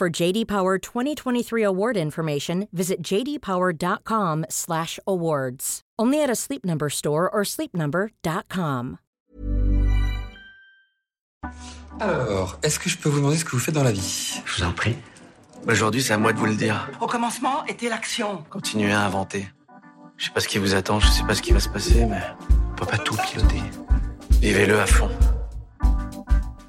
For JD Power 2023 award information, visit jdpower.com/awards. Only at a Sleep Number store or sleepnumber.com. Alors, est-ce que je peux vous demander ce que vous faites dans la vie? Je vous en prie. Aujourd'hui, c'est à moi de vous le dire. Au commencement était l'action. Continuez à inventer. Je sais pas ce qui vous attend, je sais pas ce qui va se passer, mais on peut pas tout piloter. Vivez-le à fond.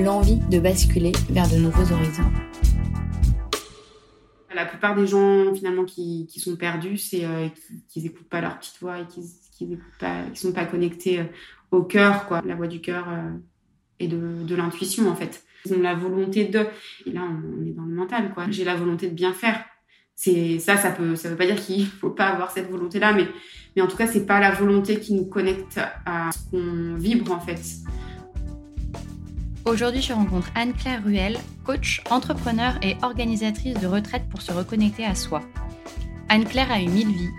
l'envie de basculer vers de nouveaux horizons. La plupart des gens finalement qui, sont perdus, c'est euh, qu'ils n'écoutent pas leur petite voix et qu'ils ne sont pas connectés euh, au cœur, quoi, la voix du cœur euh, et de, l'intuition en fait. Ils ont la volonté de, et là on, est dans le mental, quoi. J'ai la volonté de bien faire. C'est ça, ça peut, ça veut pas dire qu'il faut pas avoir cette volonté-là, mais, mais en tout cas c'est pas la volonté qui nous connecte à ce qu'on vibre en fait. Aujourd'hui, je rencontre Anne-Claire Ruel, coach, entrepreneur et organisatrice de retraite pour se reconnecter à soi. Anne-Claire a eu mille vies.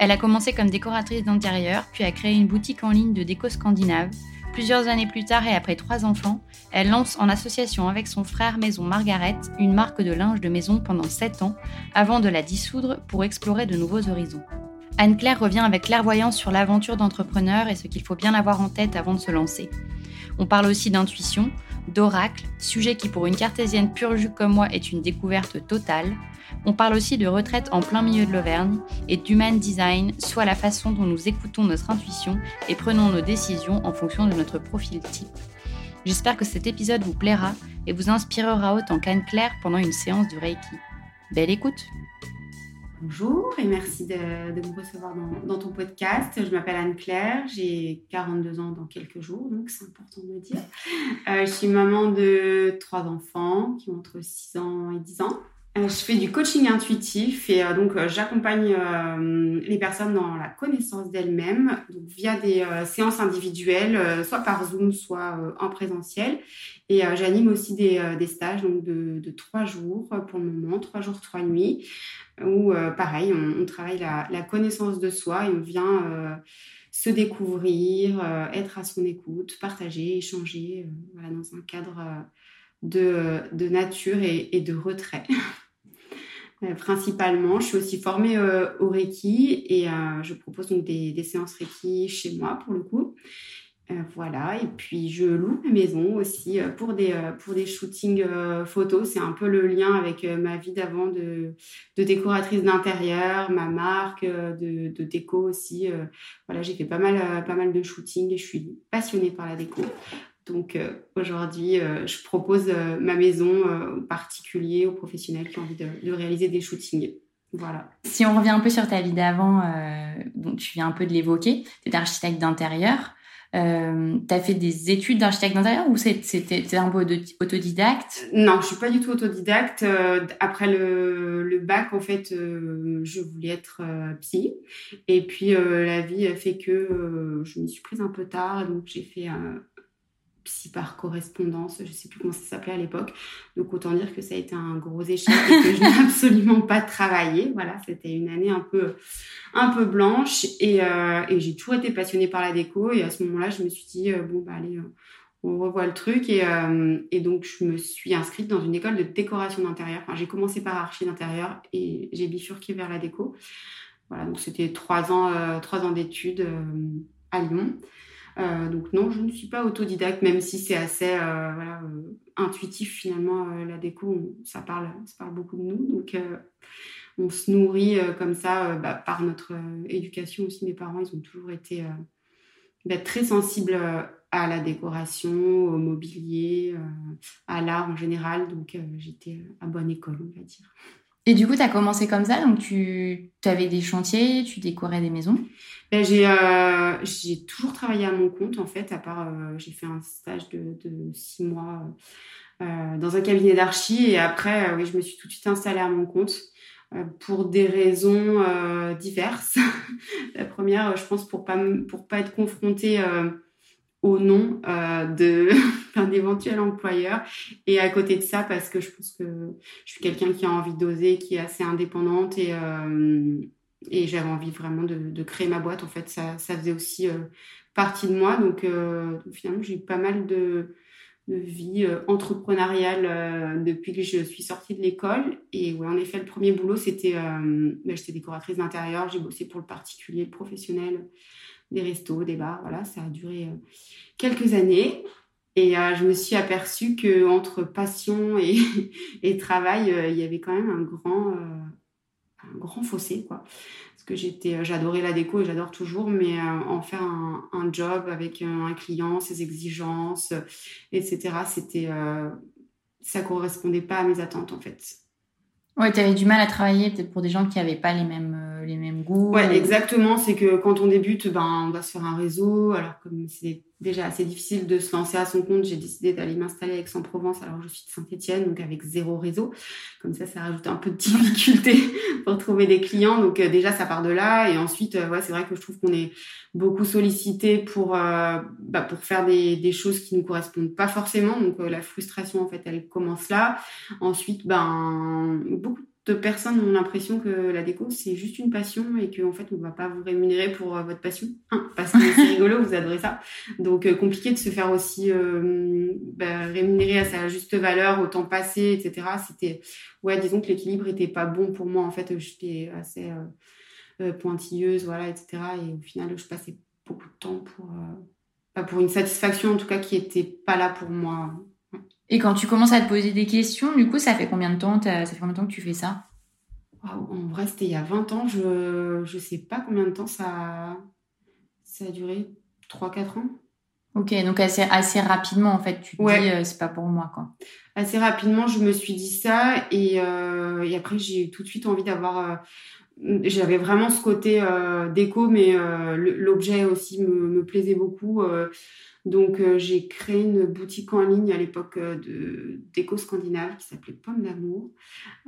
Elle a commencé comme décoratrice d'intérieur, puis a créé une boutique en ligne de déco scandinave. Plusieurs années plus tard et après trois enfants, elle lance en association avec son frère maison Margaret une marque de linge de maison pendant sept ans, avant de la dissoudre pour explorer de nouveaux horizons. Anne-Claire revient avec clairvoyance sur l'aventure d'entrepreneur et ce qu'il faut bien avoir en tête avant de se lancer. On parle aussi d'intuition, d'oracle, sujet qui pour une cartésienne pure jus comme moi est une découverte totale. On parle aussi de retraite en plein milieu de l'Auvergne et d'human design, soit la façon dont nous écoutons notre intuition et prenons nos décisions en fonction de notre profil type. J'espère que cet épisode vous plaira et vous inspirera autant qu'Anne-Claire pendant une séance de Reiki. Belle écoute Bonjour et merci de, me recevoir dans, ton podcast. Je m'appelle Anne-Claire, j'ai 42 ans dans quelques jours, donc c'est important de le dire. Euh, je suis maman de trois enfants qui ont entre 6 ans et 10 ans. Euh, je fais du coaching intuitif et euh, donc j'accompagne les personnes dans la connaissance d'elles-mêmes via des séances individuelles, soit par Zoom, soit en présentiel. Et j'anime aussi des, stages donc de, de trois jours pour le moment, trois jours, trois nuits où euh, pareil, on, travaille la, connaissance de soi et on vient euh, se découvrir, euh, être à son écoute, partager, échanger dans un cadre de, nature et, de retrait. principalement, je suis aussi formée au Reiki et je propose donc des, des, séances Reiki chez moi pour le coup. Euh, voilà, et puis je loue ma maison aussi euh, pour des, euh, pour des shootings photos. C'est un peu le lien avec ma vie d'avant de, de, décoratrice d'intérieur, ma marque de, déco aussi. Voilà, j'ai fait pas mal, pas mal de shootings et je suis passionnée par la déco. Donc aujourd'hui, je propose ma maison aux particuliers, aux professionnels qui ont envie de, de réaliser des shootings. Voilà. Si on revient un peu sur ta vie d'avant, tu viens un peu de l'évoquer, tu es architecte d'intérieur. Euh, tu as fait des études d'architecte d'intérieur ou c'était un peu autodidacte? Non, je suis pas du tout autodidacte. Euh, après le, le, bac, en fait, euh, je voulais être euh, psy. Et puis, la vie a fait que je m'y suis prise un peu tard. Donc, j'ai fait psy par correspondance, je sais plus comment ça s'appelait à l'époque. Donc autant dire que ça a été un gros échec et que je n'ai absolument pas travaillé. Voilà, c'était une année un peu un peu blanche et, euh, et j'ai toujours été passionnée par la déco et à ce moment-là, je me suis dit euh, bon bah allez, euh, on revoit le truc et, et donc je me suis inscrite dans une école de décoration d'intérieur. Enfin, j'ai commencé par archi d'intérieur et j'ai bifurqué vers la déco. Voilà, donc c'était trois ans trois ans d'études à Lyon. Euh, donc non, je ne suis pas autodidacte, même si c'est assez euh, euh, intuitif finalement. la déco, ça, parle, ça parle beaucoup de nous. Donc on se nourrit comme ça bah, par notre éducation aussi. Mes parents, ils ont toujours été bah, très sensibles à la décoration, au mobilier, à l'art en général. Donc j'étais à bonne école, on va dire. Et du coup, tu as commencé comme ça, donc tu avais des chantiers, tu décorais des maisons? Ben, j'ai, euh, j'ai toujours travaillé à mon compte, en fait, à part, euh, j'ai fait un stage de, de six mois euh, dans un cabinet d'archi, et après, oui, je me suis tout de suite installée à mon compte pour des raisons diverses. La première, je pense, pour pas, pour pas être confrontée au nom euh, d'un éventuel employeur. Et à côté de ça parce que je pense que je suis quelqu'un qui a envie d'oser qui est assez indépendante et euh, j'avais envie vraiment de, créer ma boîte. En fait ça faisait aussi euh, partie de moi. Donc, finalement j'ai eu pas mal de vie entrepreneuriale depuis que je suis sortie de l'école. Et ouais en effet le premier boulot c'était ben, j'étais décoratrice d'intérieur. J'ai bossé pour le particulier le professionnel des restos, des bars. Voilà, ça a duré euh, quelques années. Et euh, je me suis aperçue que entre passion et, travail, euh, il y avait quand même un grand, un grand fossé, quoi. Parce que j'étais, j'adorais la déco et j'adore toujours, mais en faire un, un, job avec un client, ses exigences, etc. C'était, ça correspondait pas à mes attentes en fait. Ouais, tu avais du mal à travailler peut-être pour des gens qui n'avaient pas les mêmes, les mêmes goûts. Ouais, exactement. C'est que quand on débute, ben, on va se faire un réseau. Alors, comme c'est déjà assez difficile de se lancer à son compte, j'ai décidé d'aller m'installer à Aix-en-Provence. Alors, je suis de Saint-Etienne, donc avec zéro réseau. Comme ça, ça rajoute un peu de difficulté pour trouver des clients. Donc, euh, déjà, ça part de là. Et ensuite, euh, ouais, c'est vrai que je trouve qu'on est beaucoup sollicité pour, euh, bah, pour faire des, des choses qui nous correspondent pas forcément. Donc, la frustration, en fait, elle commence là. Ensuite, ben, beaucoup personnes ont l'impression que la déco c'est juste une passion et qu'en fait on va pas vous rémunérer pour euh, votre passion. Hein, parce que c'est rigolo vous adorez ça. Donc euh, compliqué de se faire aussi euh, bah, rémunérer à sa juste valeur au temps passé etc c'était ouais disons que l'équilibre était pas bon pour moi. En fait j'étais assez pointilleuse voilà etc et au final je passais beaucoup de temps pour pas pour une satisfaction en tout cas qui était pas là pour moi et quand tu commences à te poser des questions, du coup, ça fait combien de temps, ça fait combien de temps que tu fais ça? En vrai, c'était il y a 20 ans. Je ne sais pas combien de temps ça, ça a duré. 3-4 ans. Ok, donc assez, assez rapidement, en fait, tu te dis, euh, c'est pas pour moi, quoi. Assez rapidement, je me suis dit ça. Et, euh, et après, j'ai eu tout de suite envie d'avoir... Euh, j'avais vraiment ce côté déco, mais l'objet aussi me, plaisait beaucoup. Donc euh, j'ai créé une boutique en ligne à l'époque euh, de d'éco scandinave qui s'appelait Pomme d'amour.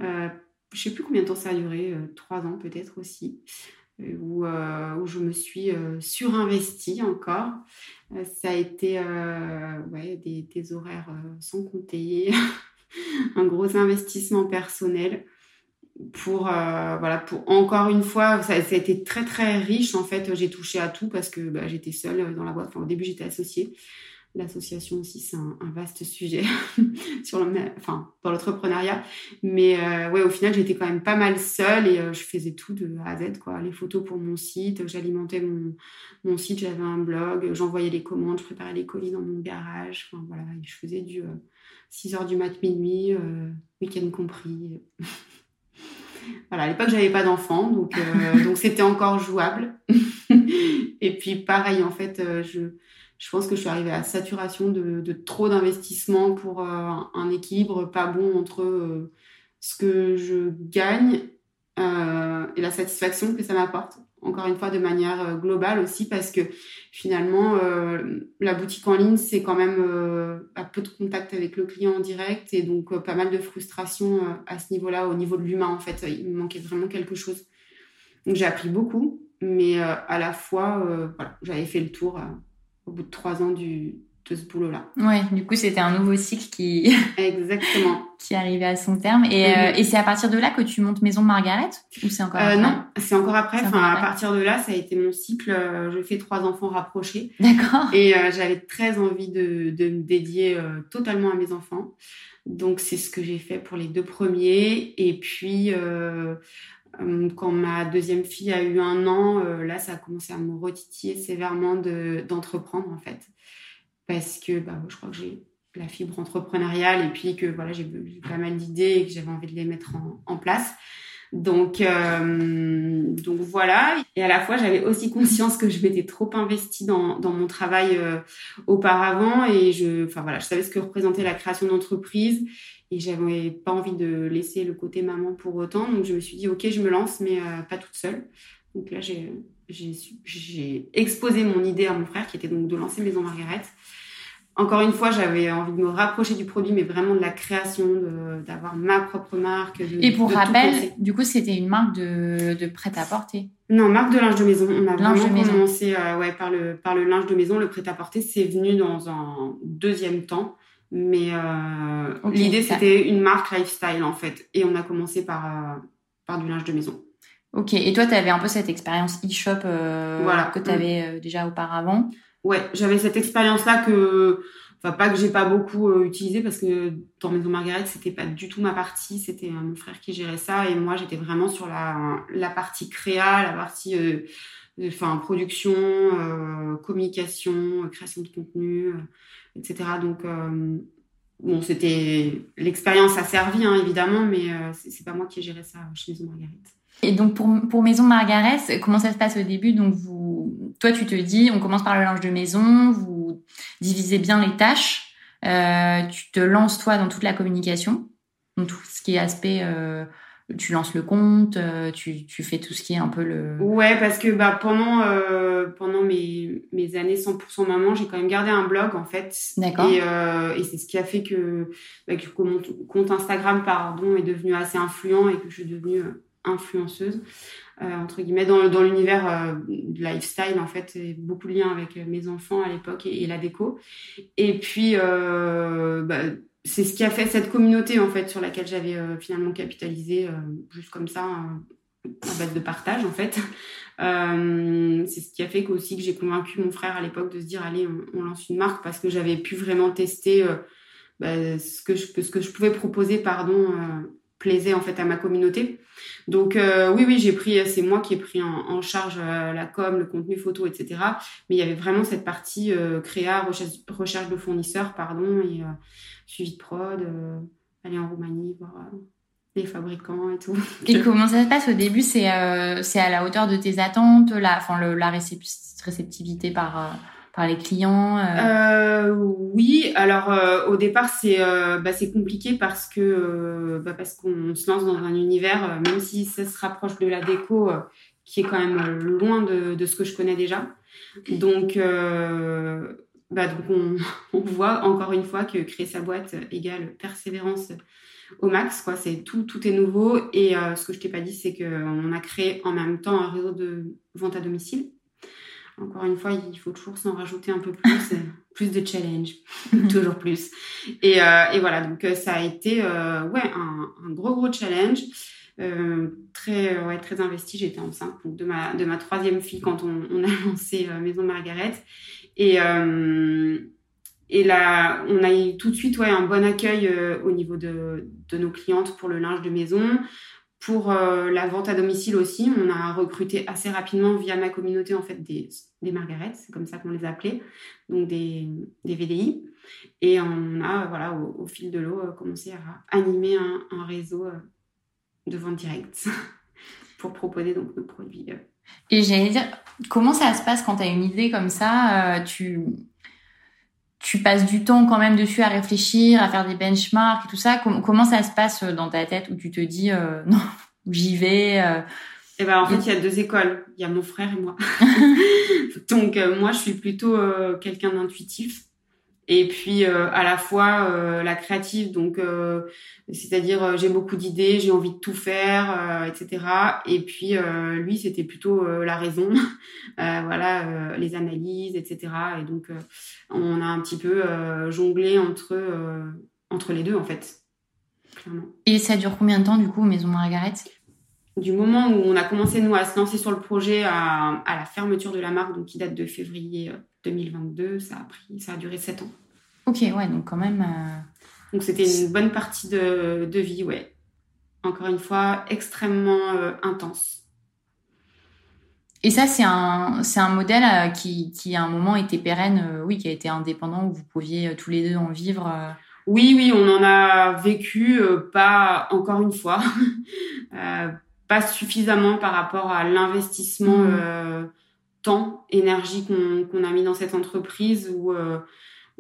Euh, je sais plus combien de temps ça a duré, euh, trois ans peut-être aussi, où, je me suis surinvestie encore. ça a été des horaires sans compter, un gros investissement personnel pour euh, voilà pour encore une fois ça, a été très très riche en fait. J'ai touché à tout parce que bah, j'étais seule dans la boîte. Enfin, au début j'étais associée. L'association aussi c'est un, vaste sujet sur le enfin dans l'entrepreneuriat. Mais euh, ouais au final j'étais quand même pas mal seule et euh, je faisais tout de A à Z quoi. Les photos pour mon site j'alimentais mon mon site. J'avais un blog j'envoyais les commandes je préparais les colis dans mon garage. Enfin voilà. Je faisais du 6 heures du mat minuit week-end compris Voilà, à l'époque, j'avais pas d'enfant, donc euh, donc c'était encore jouable. et puis pareil, en fait, euh, je je pense que je suis arrivée à saturation de, trop d'investissement pour un équilibre pas bon entre ce que je gagne et la satisfaction que ça m'apporte encore une fois de manière euh, globale aussi parce que finalement euh, la boutique en ligne c'est quand même euh, à peu de contact avec le client en direct et donc pas mal de frustration à ce niveau-là au niveau de l'humain en fait. Il me manquait vraiment quelque chose. Donc j'ai appris beaucoup mais à la fois j'avais fait le tour au bout de trois ans du de ce boulot-là. Ouais, du coup, c'était un nouveau cycle qui. Exactement. qui arrivait à son terme. Et, euh, et c'est à partir de là que tu montes Maison Margaret Ou c'est encore euh, Non, c'est encore après. Enfin, à partir de là, ça a été mon cycle. Euh, je fais trois enfants rapprochés. D'accord. Et j'avais très envie de, de me dédier totalement à mes enfants. Donc, c'est ce que j'ai fait pour les deux premiers. Et puis, quand ma deuxième fille a eu un an, là, ça a commencé à me retitiller sévèrement d'entreprendre, en fait parce que bah, je crois que j'ai la fibre entrepreneuriale et puis que voilà j'ai pas mal d'idées et que j'avais envie de les mettre en, place. Donc euh, donc voilà. Et à la fois j'avais aussi conscience que je m'étais trop investie dans, mon travail euh, auparavant et je enfin voilà je savais ce que représentait la création d'entreprise et j'avais pas envie de laisser le côté maman pour autant. Donc je me suis dit ok je me lance mais euh, pas toute seule. Donc là j'ai j'ai exposé mon idée à mon frère qui était donc de lancer Maison Marguerite encore une fois, j'avais envie de me rapprocher du produit, mais vraiment de la création, d'avoir ma propre marque. et pour rappel, du coup, c'était une marque de, de prêt-à-porter Non, marque de linge de maison. On a vraiment commencé euh, ouais, par, le, par le linge de maison. Le prêt-à-porter, c'est venu dans un deuxième temps. Mais euh, l'idée, c'était une marque lifestyle, en fait. Et on a commencé par, euh, par du linge de maison. Ok, et toi, tu avais un peu cette expérience e-shop voilà. que tu avais mm. déjà auparavant? Ouais, j'avais cette expérience-là que, enfin pas que j'ai pas beaucoup euh, utilisé parce que dans Maison Margaret c'était pas du tout ma partie, c'était euh, mon frère qui gérait ça et moi j'étais vraiment sur la la partie créa, la partie euh, enfin production, communication, création de contenu, etc. Donc bon c'était l'expérience a servi hein, évidemment, mais c'est pas moi qui ai géré ça chez Maison Margaret. Et donc pour, pour Maison Margaret, comment ça se passe au début? Donc vous, toi tu te dis, on commence par le linge de maison, vous divisez bien les tâches, euh, tu te lances toi dans toute la communication, donc tout ce qui est aspect, euh, tu lances le compte, euh, tu, tu fais tout ce qui est un peu le. Ouais, parce que bah pendant euh, pendant mes mes années 100% maman, j'ai quand même gardé un blog en fait. D'accord. Et, euh, et c'est ce qui a fait que, bah, que mon compte Instagram pardon est devenu assez influent et que je suis devenue influenceuse euh, entre guillemets dans, dans l'univers euh, lifestyle en fait et beaucoup de liens avec mes enfants à l'époque et, la déco et puis bah, c'est ce qui a fait cette communauté en fait sur laquelle j'avais euh, finalement capitalisé juste comme ça à base de partage en fait. C'est ce qui a fait aussi que j'ai convaincu mon frère à l'époque de se dire allez on, on, lance une marque parce que j'avais pu vraiment tester bah, ce que je ce que je pouvais proposer pardon plaisait en fait à ma communauté. Donc euh, oui, oui, j'ai pris, c'est moi qui ai pris en, charge euh, la com, le contenu photo, etc. Mais il y avait vraiment cette partie euh, créa, recherche, recherche, de fournisseurs, pardon, et suivi de prod, aller en Roumanie voir les fabricants et tout. Et comment ça se passe au début? C'est à la hauteur de tes attentes, la, la réceptivité par par les clients euh... Euh, Oui, alors euh, au départ c'est bah, c'est compliqué parce que bah, parce qu'on se lance dans un univers même si ça se rapproche de la déco qui est quand même loin de, de ce que je connais déjà. Donc bah, donc on, on, voit encore une fois que créer sa boîte égale persévérance au max quoi. C'est tout tout est nouveau et ce que je t'ai pas dit c'est que on a créé en même temps un réseau de vente à domicile encore une fois, il faut toujours s'en rajouter un peu plus, plus de challenge, toujours plus. Et, euh, voilà, donc euh, ça a été euh, ouais un, gros gros challenge, euh, très ouais très investi. J'étais enceinte donc de ma de ma troisième fille quand on, on a lancé Maison Margaret et et là, on a eu tout de suite ouais, un bon accueil au niveau de, de nos clientes pour le linge de maison. Pour euh, la vente à domicile aussi, on a recruté assez rapidement via ma communauté en fait des, des c'est comme ça qu'on les appelait, donc des, VDI. Et on a voilà au, fil de l'eau euh, commencé à animer un, un réseau euh, de vente directe pour proposer donc nos produits. Et j'allais dire, comment ça se passe quand tu as une idée comme ça Tu tu passes du temps quand même dessus à réfléchir, à faire des benchmarks et tout ça. comment ça se passe dans ta tête où tu te dis non, j'y vais eh ben, en fait, il y a deux écoles. Il y a mon frère et moi. Donc, moi, je suis plutôt quelqu'un d'intuitif et puis euh, à la fois euh, la créative donc euh, c'est-à-dire j'ai beaucoup d'idées j'ai envie de tout faire etc et puis lui c'était plutôt la raison voilà les analyses etc et donc on a un petit peu jonglé entre entre les deux en fait clairement. et ça dure combien de temps du coup Maison Margaret? Du moment où on a commencé nous à se lancer sur le projet à, à la fermeture de la marque donc qui date de février 2022 ça a pris ça a duré sept ans Ok, ouais, donc quand même. Euh, donc c'était une bonne partie de, de, vie, ouais. Encore une fois, extrêmement euh, intense. Et ça, c'est un, c'est un modèle euh, qui, qui, à un moment, était pérenne, oui, qui a été indépendant, où vous pouviez tous les deux en vivre. Oui, oui, on en a vécu, pas encore une fois, pas suffisamment par rapport à l'investissement mmh. Temps, énergie qu'on, qu'on a mis dans cette entreprise, où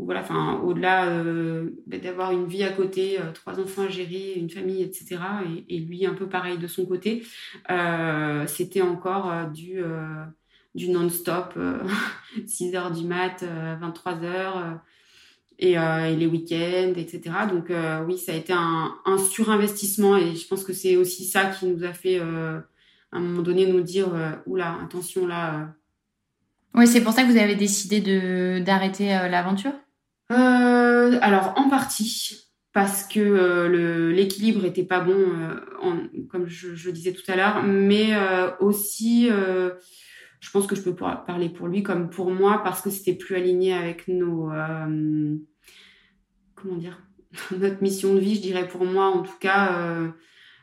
voilà, enfin, au-delà euh, bah, d'avoir une vie à côté, euh, trois enfants à gérer, une famille, etc. Et, lui un peu pareil de son côté, euh, c'était encore du du non-stop, 6 heures du mat, 23 heures. Et, et, les week-ends, etc. Donc oui, ça a été un, un, surinvestissement et je pense que c'est aussi ça qui nous a fait à un moment donné nous dire oula attention là. Oui, c'est pour ça que vous avez décidé de d'arrêter l'aventure? Euh, alors en partie parce que euh, l'équilibre était pas bon, euh, comme je, disais tout à l'heure, mais euh, aussi, je pense que je peux parler pour lui comme pour moi parce que c'était plus aligné avec nos, comment dire, notre mission de vie, je dirais pour moi en tout cas,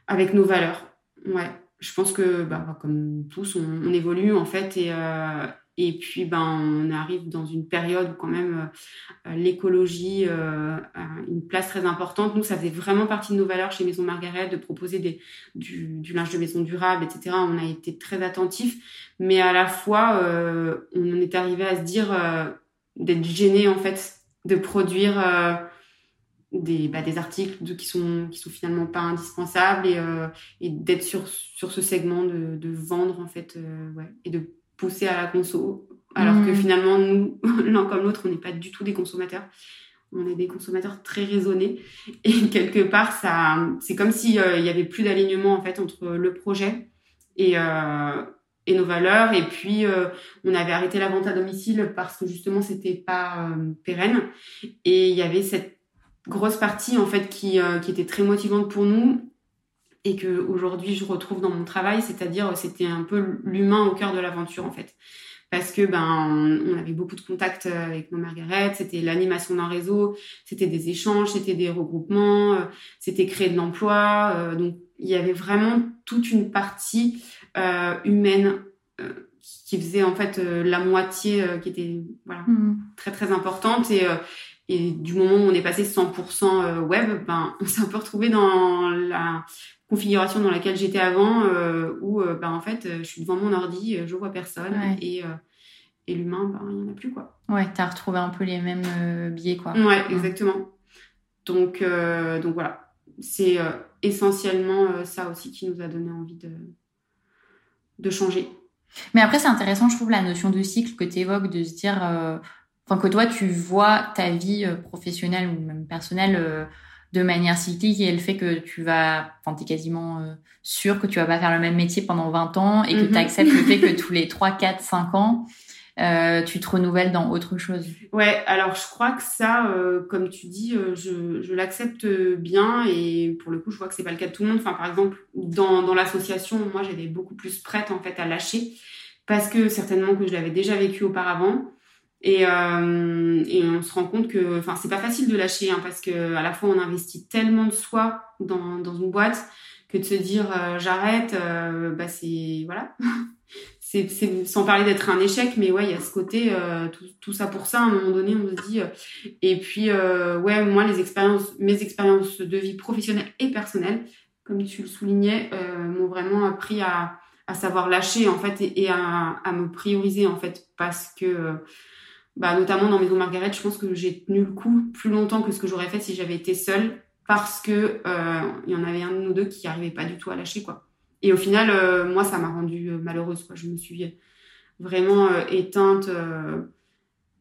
avec nos valeurs. Ouais, je pense que bah, comme tous, on, on évolue en fait et et puis, ben, on arrive dans une période où quand même euh, l'écologie euh, a une place très importante. Nous, ça faisait vraiment partie de nos valeurs chez Maison Margaret de proposer des, du, linge de maison durable, etc. On a été très attentifs, mais à la fois, euh, on en est arrivé à se dire d'être gêné en fait de produire des, bah, des articles qui sont qui sont finalement pas indispensables et, d'être sur sur ce segment de, de vendre en fait ouais, et de pousser à la conso, alors que hmm. finalement, nous, l'un comme l'autre, on n'est pas du tout des consommateurs. On est des consommateurs très raisonnés. Et quelque part, ça, c'est comme s'il euh, il y avait plus d'alignement, en fait, entre le projet et, euh, et nos valeurs. Et puis, euh, on avait arrêté la vente à domicile parce que justement, c'était pas pérenne. Et il y avait cette grosse partie, en fait, qui, qui était très motivante pour nous et que aujourd'hui je retrouve dans mon travail, c'est-à-dire c'était un peu l'humain au cœur de l'aventure en fait. Parce que ben on avait beaucoup de contacts avec nos Margaret, c'était l'animation d'un réseau, c'était des échanges, c'était des regroupements, euh, c'était créer de l'emploi, euh, donc il y avait vraiment toute une partie euh, humaine qui faisait en fait la moitié qui était voilà mmh. très très importante et et du moment où on est passé 100% web, ben, on s'est un peu retrouvé dans la configuration dans laquelle j'étais avant, euh, où euh, bah, en fait, euh, je suis devant mon ordi, je vois personne et, et l'humain, bah, il n'y en a plus. quoi. Ouais, tu as retrouvé un peu les mêmes biais. quoi. Ouais, exactement. Donc, donc voilà, c'est essentiellement ça aussi qui nous a donné envie de, de changer. Mais après, c'est intéressant, je trouve, la notion de cycle que tu évoques, de se dire, enfin, que toi, tu vois ta vie professionnelle ou même personnelle de manière cyclique et le fait que tu vas, enfin, t'es quasiment euh, sûr que tu vas pas faire le même métier pendant 20 ans et que mhm. tu acceptes le fait que tous les 3, 4, 5 ans, euh, tu te renouvelles dans autre chose. Ouais, alors je crois que ça, euh, comme tu dis, je, je l'accepte bien et pour le coup, je vois que c'est pas le cas de tout le monde. Enfin, par exemple, dans, dans l'association, moi, j'étais beaucoup plus prête en fait à lâcher parce que certainement que je l'avais déjà vécu auparavant et, euh, et on se rend compte que, enfin, c'est pas facile de lâcher, hein, parce que à la fois on investit tellement de soi dans, dans une boîte que de se dire euh, j'arrête, euh, bah c'est voilà, c'est sans parler d'être un échec, mais ouais, il y a ce côté euh, tout, tout, ça pour ça. À un moment donné, on se dit. et puis ouais, moi les expériences, mes expériences de vie professionnelle et personnelle, comme tu le soulignais, m'ont vraiment appris à à savoir lâcher en fait et, et à, à, me prioriser en fait parce que bah, notamment dans Maison Margaret, je pense que j'ai tenu le coup plus longtemps que ce que j'aurais fait si j'avais été seule parce que il y en avait un de nous deux qui arrivait pas du tout à lâcher quoi. Et au final, moi, ça m'a rendue malheureuse quoi. Je me suis vraiment éteinte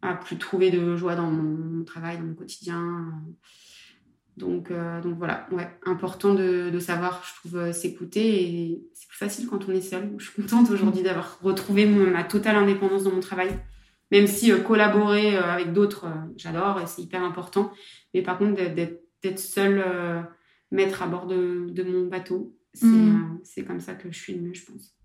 à plus trouver de joie dans mon, travail, dans mon quotidien. Donc, euh, donc voilà, important de, savoir, je trouve, euh, s'écouter. Et c'est plus facile quand on est seul. Je suis contente aujourd'hui d'avoir retrouvé ma totale indépendance dans mon travail. Même si euh, collaborer avec d'autres, j'adore et c'est hyper important. Mais par contre, d'être seule, maître à bord de, de mon bateau, mmh. c'est comme ça que je suis le mieux, je pense.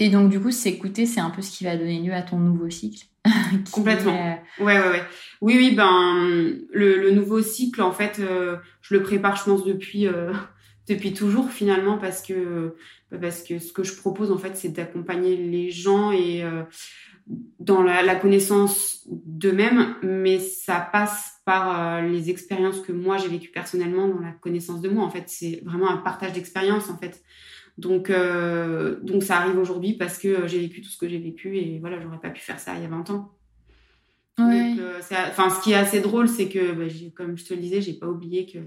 Et donc, du coup, s'écouter, c'est un peu ce qui va donner lieu à ton nouveau cycle. Complètement. Ouais, ouais, ouais. Oui, oui, ben, le, nouveau cycle, en fait, euh, je le prépare, je pense, depuis, euh, depuis toujours, finalement, parce que, parce que ce que je propose, en fait, c'est d'accompagner les gens et euh, dans la, la connaissance d'eux-mêmes, mais ça passe par les expériences que moi, j'ai vécues personnellement dans la connaissance de moi. En fait, c'est vraiment un partage d'expériences, en fait. Donc, euh, donc ça arrive aujourd'hui parce que euh, j'ai vécu tout ce que j'ai vécu et voilà, j'aurais pas pu faire ça il y a 20 ans. Euh, enfin, ce qui est assez drôle, c'est que, bah, comme je te le disais, j'ai pas oublié que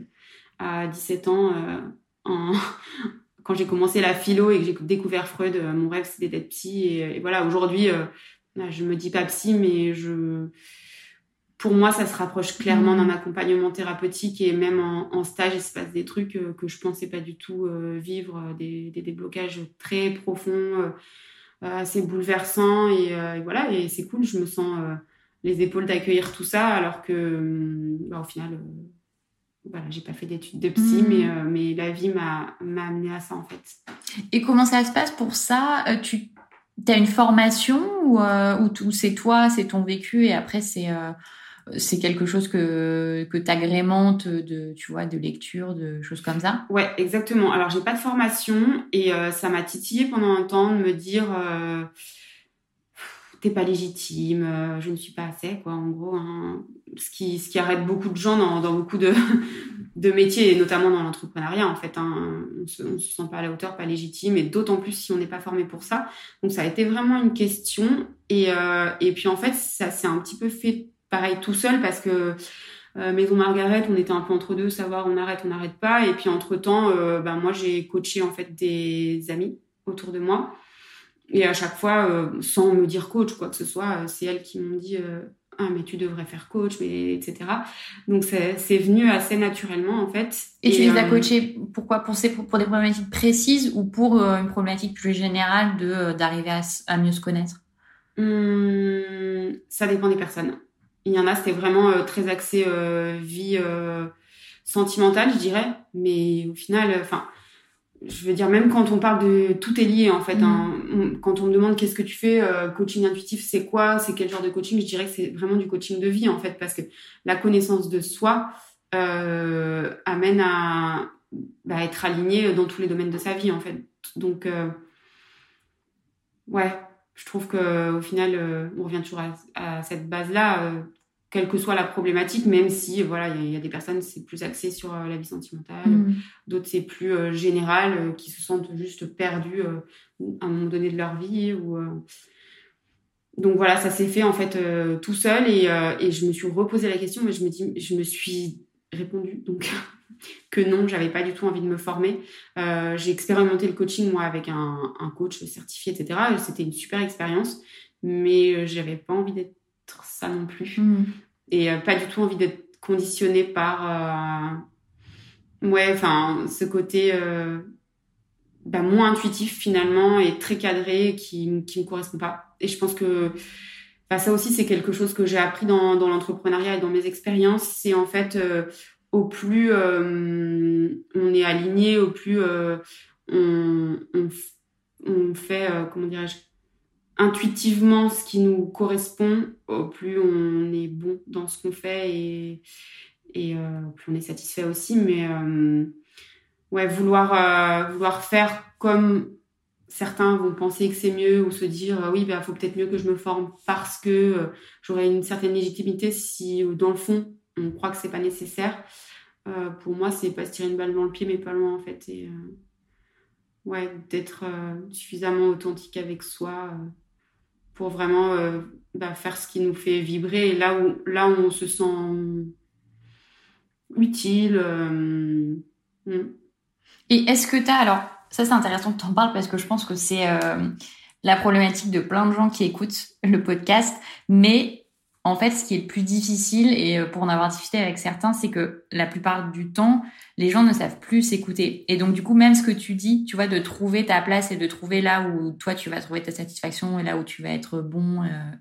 à 17 ans, quand j'ai commencé la philo et que j'ai découvert Freud, mon rêve c'était d'être psy. Et, et voilà, aujourd'hui, je me dis pas psy, mais je pour moi, ça se rapproche clairement d'un mmh. accompagnement thérapeutique et même en, stage, il se passe des trucs euh, que je pensais pas du tout euh, vivre, euh, des, des, déblocages très profonds, assez bouleversants et, voilà, et c'est cool, je me sens les épaules d'accueillir tout ça alors que hum, bah, au final, voilà, j'ai pas fait d'études de psy, mmh. mais, mais la vie m'a amené à ça en fait. Et comment ça se passe pour ça? Tu as une formation ou, ou c'est toi, c'est ton vécu et après c'est c'est quelque chose que, que tu agrémentes de, tu vois, de lecture, de choses comme ça? Ouais, exactement. Alors, j'ai pas de formation et euh, ça m'a titillé pendant un temps de me dire euh, t'es pas légitime, euh, je ne suis pas assez, quoi, en gros. Hein. Ce, qui, ce qui arrête beaucoup de gens dans, dans beaucoup de, de métiers et notamment dans l'entrepreneuriat, en fait. Hein. On, se, se sent pas à la hauteur, pas légitime et d'autant plus si on n'est pas formé pour ça. Donc, ça a été vraiment une question et, et puis, en fait, ça s'est un petit peu fait pareil tout seul parce que euh, Maison Margaret, on était un peu entre deux, savoir on arrête, on n'arrête pas. Et puis entre temps, euh, ben, moi j'ai coaché en fait des amis autour de moi. Et à chaque fois, euh, sans me dire coach, quoi que ce soit, c'est elles qui m'ont dit ah mais tu devrais faire coach, mais etc. Donc c'est venu assez naturellement en fait. Et, tu les as coachés pourquoi pour, ces, pour, des problématiques précises ou pour une problématique plus générale de d'arriver à, à, mieux se connaître? Hum, Ça dépend des personnes. Il y en a, c'était vraiment euh, très axé euh, vie euh, sentimentale, je dirais. Mais au final, enfin, je veux dire, même quand on parle de tout est lié en fait. Hein. Mm. quand on me demande qu'est-ce que tu fais, coaching intuitif, c'est quoi, c'est quel genre de coaching, je dirais que c'est vraiment du coaching de vie en fait, parce que la connaissance de soi amène à bah, être aligné dans tous les domaines de sa vie en fait. Donc ouais, je trouve que au final, euh, on revient toujours à, cette base-là, euh, quelle que soit la problématique, même si voilà, il y, a des personnes c'est plus axé sur euh, la vie sentimentale, mm. d'autres c'est plus général, qui se sentent juste perdus à un moment donné de leur vie ou donc voilà, ça s'est fait en fait tout seul et, et, je me suis reposé la question, mais je me dis, je me suis répondu donc que non, j'avais pas du tout envie de me former. Euh, j'ai expérimenté le coaching moi avec un, coach certifié, etc. C'était une super expérience, mais euh, j'avais pas envie d'être ça non plus hmm. Et euh, pas du tout envie d'être conditionnée par ouais, enfin ce côté bah, moins intuitif finalement et très cadré qui qui me correspond pas. Et je pense que bah, ça aussi c'est quelque chose que j'ai appris dans, dans l'entrepreneuriat et dans mes expériences, c'est en fait au plus euh, on est aligné, au plus euh, on, on, fait, euh, comment dirais-je, intuitivement ce qui nous correspond, au plus on est bon dans ce qu'on fait et, et plus on est satisfait aussi. Mais ouais, vouloir, vouloir faire comme certains vont penser que c'est mieux ou se dire oui, il bah, faut peut-être mieux que je me forme parce que j'aurai une certaine légitimité si dans le fond on croit que c'est pas nécessaire. Euh, pour moi, c'est pas se tirer une balle dans le pied, mais pas loin en fait. Et euh, ouais, d'être euh, suffisamment authentique avec soi pour vraiment bah, faire ce qui nous fait vibrer et là où là on se sent utile. Hmm. Et est-ce que tu as alors ça c'est intéressant que tu en parles parce que je pense que c'est la problématique de plein de gens qui écoutent le podcast, mais en fait, ce qui est le plus difficile, et euh, pour en avoir discuté avec certains, c'est que la plupart du temps, les gens ne savent plus s'écouter. Et donc, du coup, même ce que tu dis, tu vois, de trouver ta place et de trouver là où toi, tu vas trouver ta satisfaction et là où tu vas être bon euh,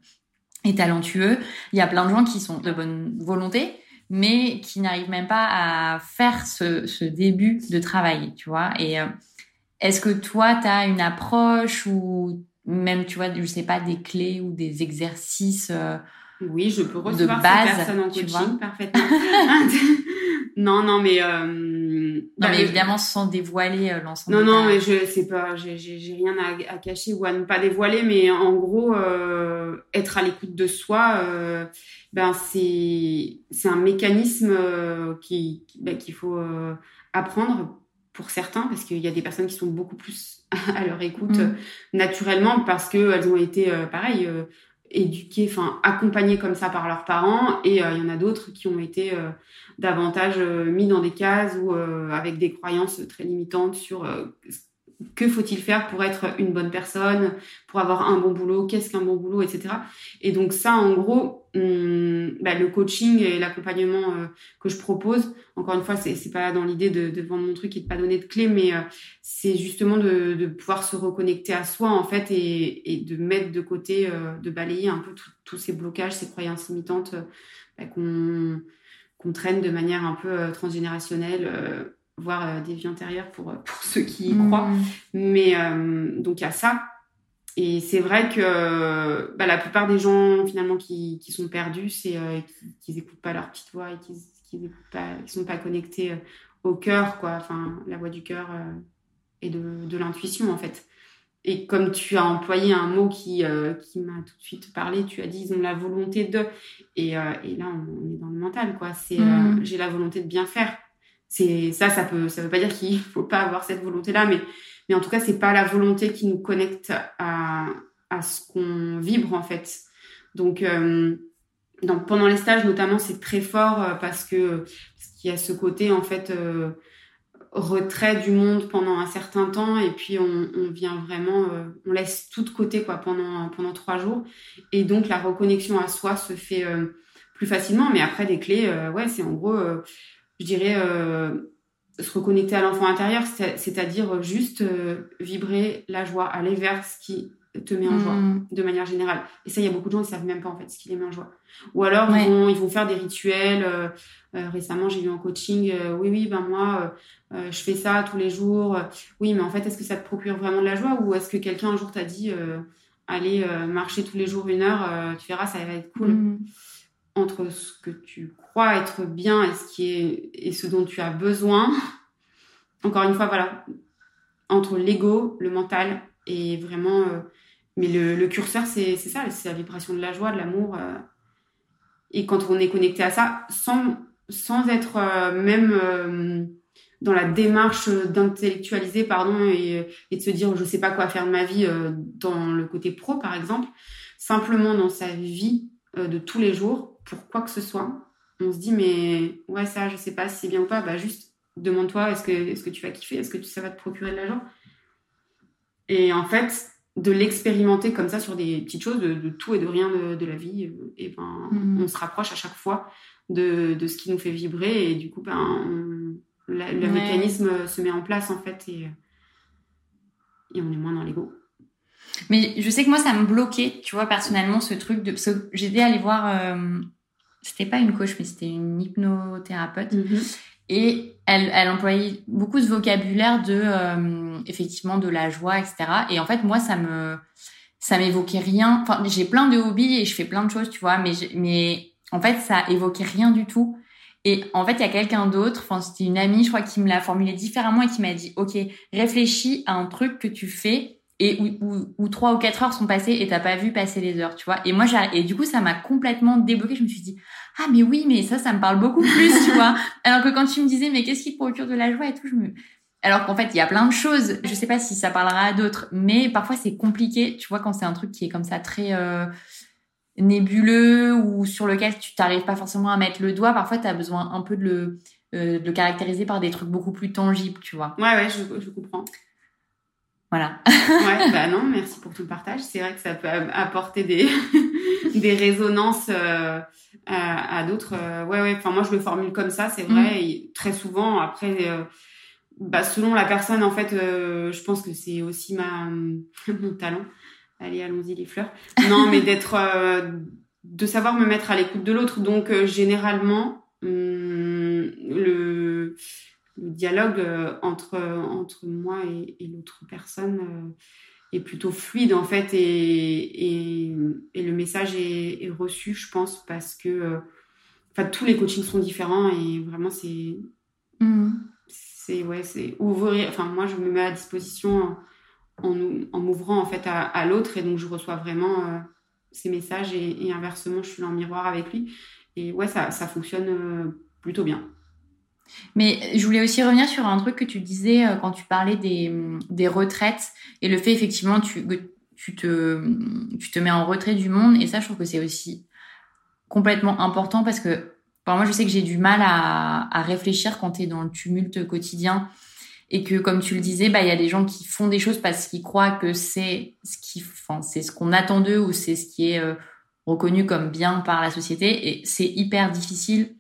et talentueux, il y a plein de gens qui sont de bonne volonté, mais qui n'arrivent même pas à faire ce, début de travail, tu vois. Et euh, est-ce que toi, tu as une approche ou même, tu vois, je sais pas, des clés ou des exercices oui, je peux recevoir de base, ces personnes en coaching parfaitement. non, non, mais euh, non, bah, mais évidemment sans dévoiler euh, l'ensemble. Non, non, mais je sais pas, j'ai rien à, à, cacher ou à ne pas dévoiler, mais en gros, euh, être à l'écoute de soi, euh, ben c'est c'est un mécanisme qui ben, qu'il faut apprendre pour certains parce qu'il y a des personnes qui sont beaucoup plus à leur écoute mm. naturellement parce que elles ont été pareil éduqués, enfin accompagnés comme ça par leurs parents, et euh, il y en a d'autres qui ont été euh, davantage euh, mis dans des cases ou avec des croyances très limitantes sur que faut-il faire pour être une bonne personne, pour avoir un bon boulot, qu'est-ce qu'un bon boulot, etc. Et donc ça, en gros, bah, le coaching et l'accompagnement euh, que je propose, encore une fois, c'est, c'est pas dans l'idée de, de, vendre mon truc et de pas donner de clés, mais euh, c'est justement de, de, pouvoir se reconnecter à soi, en fait, et, et de mettre de côté, euh, de balayer un peu tous ces blocages, ces croyances limitantes bah, qu'on, qu'on traîne de manière un peu transgénérationnelle voire des vies antérieures pour, pour ceux qui y croient. Mm. Mais donc il y a ça. Et c'est vrai que bah, la plupart des gens finalement qui, qui sont perdus, c'est qu'ils n'écoutent pas leur petite voix et qu'ils ne sont pas connectés au cœur, quoi. Enfin, la voix du cœur et de, de l'intuition en fait. Et comme tu as employé un mot qui, qui m'a tout de suite parlé, tu as dit ils ont la volonté de. Et, et là, on, est dans le mental, quoi. C'est mm. j'ai la volonté de bien faire c'est ça, ça peut, ça veut pas dire qu'il faut pas avoir cette volonté-là, mais, mais en tout cas, c'est pas la volonté qui nous connecte à, à ce qu'on vibre en fait. Donc, euh, pendant les stages notamment, c'est très fort euh, parce que qu'il y a ce côté en fait euh, retrait du monde pendant un certain temps et puis on, on vient vraiment, on laisse tout de côté quoi pendant pendant trois jours et donc la reconnexion à soi se fait plus facilement. Mais après des clés, ouais, c'est en gros je dirais, se reconnecter à l'enfant intérieur, c'est-à-dire juste euh, vibrer la joie, aller vers ce qui te met en joie, mm. de manière générale. Et ça, il y a beaucoup de gens qui savent même pas en fait ce qui les met en joie. Ou alors ils, vont, ils vont faire des rituels. Euh, récemment, j'ai vu en coaching, oui, oui, ben moi, je fais ça tous les jours. Oui, mais en fait, est-ce que ça te procure vraiment de la joie ou est-ce que quelqu'un un jour t'a dit, allez marcher tous les jours une heure, tu verras, ça va être cool. Mm entre ce que tu crois être bien et ce qui est et ce dont tu as besoin. Encore une fois, voilà, entre l'ego, le mental et vraiment. Euh, mais le, curseur, c'est ça, c'est la vibration de la joie, de l'amour. Euh. et quand on est connecté à ça, sans, sans être euh, même dans la démarche d'intellectualiser, pardon, et, et, de se dire je sais pas quoi faire de ma vie dans le côté pro, par exemple, simplement dans sa vie de tous les jours, pour quoi que ce soit, on se dit mais ouais ça je sais pas si c'est bien ou pas, bah juste demande-toi est-ce que est-ce que tu vas kiffer, est-ce que ça va te procurer de l'argent? Et en fait de l'expérimenter comme ça sur des petites choses, de, tout et de rien de, la vie, et ben mm. on se rapproche à chaque fois de, de, ce qui nous fait vibrer et du coup ben le mécanisme se met en place en fait et, et on est moins dans l'ego. Mais je sais que moi, ça me bloquait, tu vois, personnellement, ce truc de. Parce que j'étais allée voir. Euh... C'était pas une coach, mais c'était une hypnothérapeute. Mhm. Et elle, elle employait beaucoup de vocabulaire de, euh, effectivement, de la joie, etc. Et en fait, moi, ça me, ça m'évoquait rien. Enfin, j'ai plein de hobbies et je fais plein de choses, tu vois, mais, mais en fait, ça évoquait rien du tout. Et en fait, il y a quelqu'un d'autre, enfin, c'était une amie, je crois, qui me l'a formulé différemment et qui m'a dit, OK, réfléchis à un truc que tu fais et où, trois ou quatre heures sont passées et t'as pas vu passer les heures, tu vois. Et moi, et du coup, ça m'a complètement débloqué. Je me suis dit, ah, mais oui, mais ça, ça me parle beaucoup plus, tu vois. Alors que quand tu me disais, mais qu'est-ce qui te procure de la joie et tout, je me, Alors qu'en fait, il y a plein de choses. Je sais pas si ça parlera à d'autres, mais parfois c'est compliqué. Tu vois, quand c'est un truc qui est comme ça très euh, nébuleux ou sur lequel tu t'arrives pas forcément à mettre le doigt, parfois tu as besoin un peu de le, euh, de le caractériser par des trucs beaucoup plus tangibles, tu vois. Ouais, ouais, je, je comprends. Voilà. ouais, bah non, merci pour tout le partage. C'est vrai que ça peut apporter des, des résonances euh, à, à d'autres. Euh, ouais, ouais. Enfin, moi, je le formule comme ça, c'est vrai. Mm. Et très souvent, après, euh, bah, selon la personne, en fait, euh, je pense que c'est aussi ma mon talent. Allez, allons-y les fleurs. Non, mais d'être, de savoir me mettre à l'écoute de l'autre. Donc, généralement, hum, le le dialogue euh, entre entre moi et, et l'autre personne euh, est plutôt fluide en fait et, et, et le message est, est, reçu je pense parce que euh, enfin tous les coachings sont différents et vraiment c'est mmh. c'est ouais c'est ouvrir enfin moi je me mets à disposition en, en, m'ouvrant en fait à, à l'autre et donc je reçois vraiment ces messages et, et, inversement je suis là en miroir avec lui et ouais ça ça fonctionne plutôt bien mais je voulais aussi revenir sur un truc que tu disais euh, quand tu parlais des, des retraites et le fait effectivement tu, tu te, tu te mets en retrait du monde. Et ça, je trouve que c'est aussi complètement important parce que moi, je sais que j'ai du mal à, à réfléchir quand tu es dans le tumulte quotidien et que, comme tu le disais, bah, il y a des gens qui font des choses parce qu'ils croient que c'est ce qui, ce qu'on attend d'eux ou c'est ce qui est euh, reconnu comme bien par la société. Et c'est hyper difficile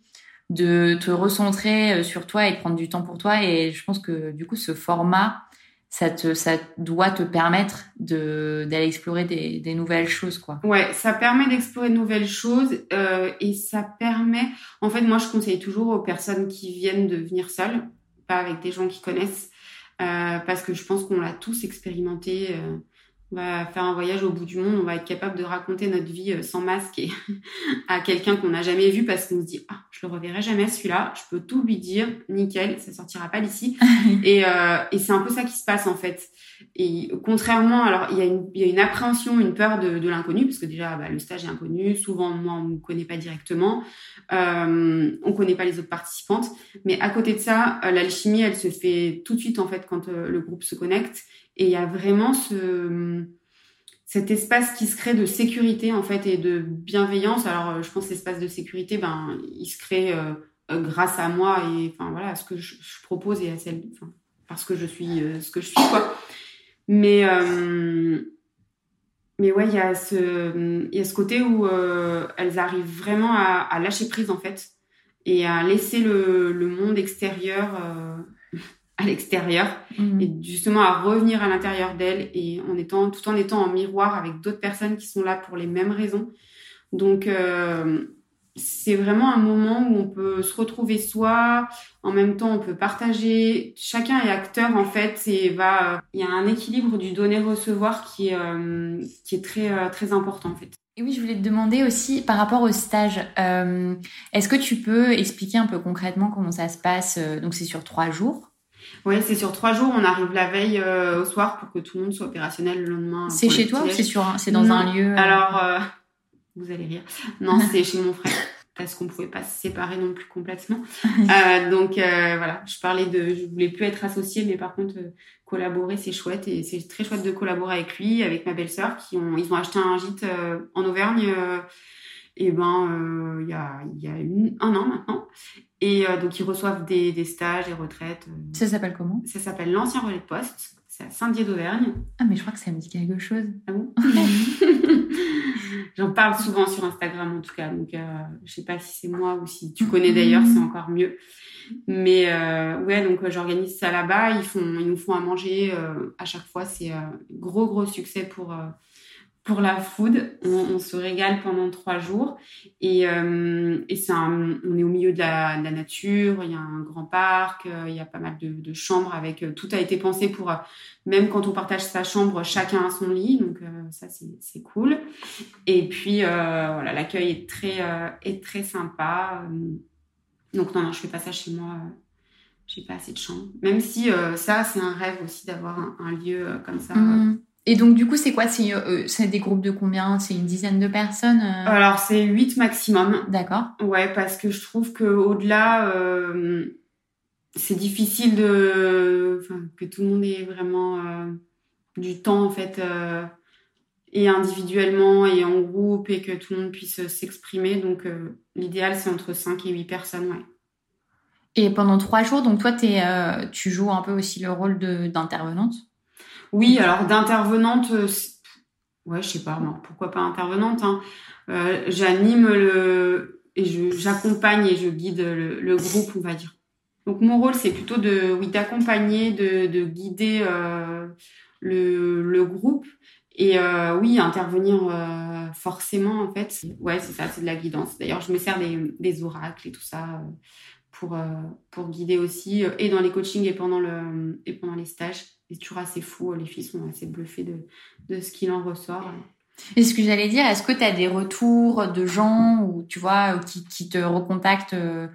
de te recentrer euh, sur toi et de prendre du temps pour toi. Et je pense que du coup, ce format, ça, te, ça doit te permettre de, d'aller explorer des, des nouvelles choses. Quoi. Ouais, ça permet d'explorer de nouvelles choses euh, et ça permet... En fait, moi, je conseille toujours aux personnes qui viennent de venir seules, pas avec des gens qui connaissent, euh, parce que je pense qu'on l'a tous expérimenté. Euh, on va faire un voyage au bout du monde, on va être capable de raconter notre vie euh, sans masque et à quelqu'un qu'on n'a jamais vu parce qu'on se dit ah je le reverrai jamais celui-là, je peux tout lui dire, nickel, ça sortira pas d'ici. et euh, et c'est un peu ça qui se passe en fait. Et contrairement, alors il y a une il y a une appréhension, une peur de, de l'inconnu parce que déjà bah, le stage est inconnu, souvent moi on ne connaît pas directement, euh, on connaît pas les autres participantes, mais à côté de ça, euh, l'alchimie elle se fait tout de suite en fait quand euh, le groupe se connecte. Et il y a vraiment ce, cet espace qui se crée de sécurité en fait et de bienveillance. Alors je pense que espace de sécurité, ben, il se crée euh, grâce à moi et enfin voilà, à ce que je, je propose et à celle, enfin, parce que je suis euh, ce que je suis quoi. Mais euh, mais ouais, il y a ce il y a ce côté où euh, elles arrivent vraiment à, à, lâcher prise en fait et à laisser le, le monde extérieur à l'extérieur mmh. et justement à revenir à l'intérieur d'elle et en étant tout en étant en miroir avec d'autres personnes qui sont là pour les mêmes raisons. Donc euh, c'est vraiment un moment où on peut se retrouver soi, en même temps on peut partager, chacun est acteur en fait et va il y a un équilibre du donner recevoir qui est euh, qui est très euh, très important en fait. Et oui, je voulais te demander aussi par rapport au stage, euh, est-ce que tu peux expliquer un peu concrètement comment ça se passe Donc c'est sur trois jours? Oui, c'est sur trois jours. On arrive la veille euh, au soir pour que tout le monde soit opérationnel le lendemain. C'est chez toi ou c'est sur c'est dans non. un lieu euh... Alors, euh, vous allez rire. Non, c'est chez mon frère parce qu'on pouvait pas se séparer non plus complètement. Donc voilà, je parlais de, je voulais plus être associée, mais par contre collaborer c'est chouette et c'est très chouette de collaborer avec lui, avec ma belle-sœur qui ont, ils ont acheté un gîte en Auvergne. et ben il y a y a une, un an maintenant et euh, donc, ils reçoivent des, des stages, des retraites. Euh. Ça s'appelle comment? Ça s'appelle l'Ancien Relais de Poste. C'est à Saint-Dié d'Auvergne. Ah, mais je crois que ça me dit quelque chose. Ah bon? J'en parle souvent sur Instagram, en tout cas. Donc, euh, je sais pas si c'est moi ou si tu connais d'ailleurs, c'est encore mieux. Mais euh, ouais, donc j'organise ça là-bas. Ils font, ils nous font à manger à chaque fois. C'est gros, gros succès pour pour la food. On, on, se régale pendant trois jours et, euh, et c'est un, on est au milieu de la, de la, nature. Il y a un grand parc, euh, il y a pas mal de, de chambres avec euh, tout a été pensé pour euh, même quand on partage sa chambre, chacun a son lit. Donc euh, ça c'est cool. Et puis voilà, l'accueil est très est très sympa. Donc non non, je fais pas ça chez moi. J'ai pas assez de chambres. Même si ça c'est un rêve aussi d'avoir un, un, lieu comme ça. Mmh. Et donc, du coup, c'est quoi? C'est euh, des groupes de combien? C'est une dizaine de personnes euh... Alors, c'est 8 maximum. D'accord. Ouais, parce que je trouve qu'au-delà, euh, c'est difficile de, que tout le monde ait vraiment du temps en fait et individuellement et en groupe et que tout le monde puisse s'exprimer. Donc l'idéal c'est entre 5 et 8 personnes, ouais. Et pendant trois jours, donc toi, es, tu joues un peu aussi le rôle d'intervenante? Oui, alors d'intervenante, euh, ouais, je sais pas, pourquoi pas intervenante. Hein. Euh, J'anime le et j'accompagne et je guide le, groupe, on va dire. Donc mon rôle, c'est plutôt de, oui, d'accompagner, de, de, guider euh, le, groupe et oui, intervenir forcément en fait. Ouais, c'est ça, c'est de la guidance. D'ailleurs, je me sers des, des oracles et tout ça pour, pour guider aussi, et dans les coachings et pendant, le, et pendant les stages. C'est toujours assez fou, les filles sont assez bluffées de, de ce qu'il en ressort. Et ce que j'allais dire, est-ce que tu as des retours de gens ou tu vois qui, qui te recontactent euh,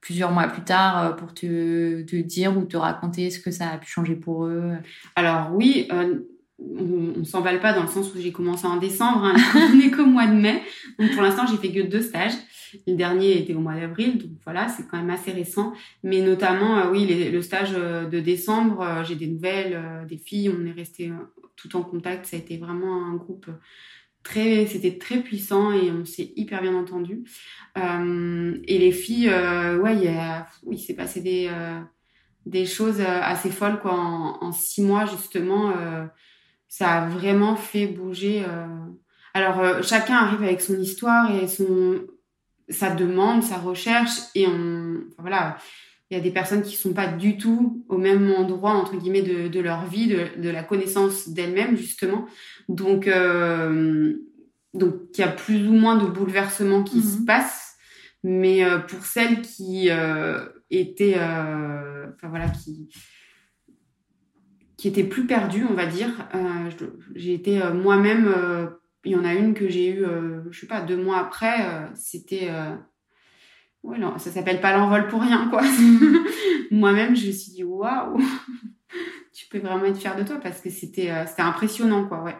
plusieurs mois plus tard pour te, te, dire ou te raconter ce que ça a pu changer pour eux? Alors oui, on, ne s'emballe pas dans le sens où j'ai commencé en décembre, hein, on est qu'au mois de mai. Donc pour l'instant, j'ai fait que deux stages. Le dernier était au mois d'avril, donc voilà, c'est quand même assez récent. Mais notamment, euh, oui, le stage euh, de décembre, euh, j'ai des nouvelles des filles, on est resté tout en contact. Ça a été vraiment un groupe très, c'était très puissant et on s'est hyper bien entendu. et les filles, ouais, il, s'est passé des des choses assez folles quoi en, en six mois justement ça a vraiment fait bouger. Alors, chacun arrive avec son histoire et son sa demande, sa recherche, et on, enfin, voilà, il y a des personnes qui sont pas du tout au même endroit entre guillemets de, de leur vie, de, de la connaissance d'elles-mêmes justement. Donc, euh, donc il y a plus ou moins de bouleversements qui se mhm. passent, mais euh, pour celles qui euh, étaient, enfin voilà, qui qui était plus perdue, on va dire. J'ai été moi-même. Euh, il y en a une que j'ai eue, je sais pas, deux mois après. C'était ouais, non, ça s'appelle pas l'envol pour rien, quoi. Moi-même, je me suis dit, waouh, tu peux vraiment être fière de toi parce que c'était impressionnant, quoi, ouais.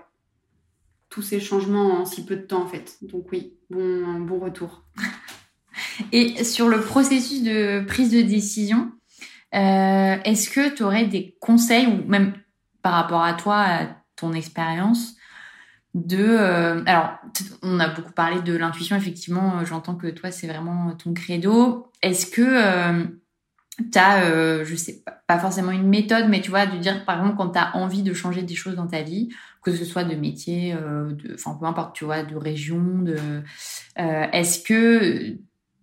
Tous ces changements en si peu de temps, en fait. Donc, oui, bon, bon retour. Et sur le processus de prise de décision, euh, est-ce que tu aurais des conseils, ou même par rapport à toi, à ton expérience, de... Euh, alors, on a beaucoup parlé de l'intuition, effectivement, euh, j'entends que toi, c'est vraiment ton credo. Est-ce que tu as, je sais pas, forcément une méthode, mais tu vois, de dire, par exemple, quand tu as envie de changer des choses dans ta vie, que ce soit de métier, de, enfin, peu importe, tu vois, de région, de... Est-ce que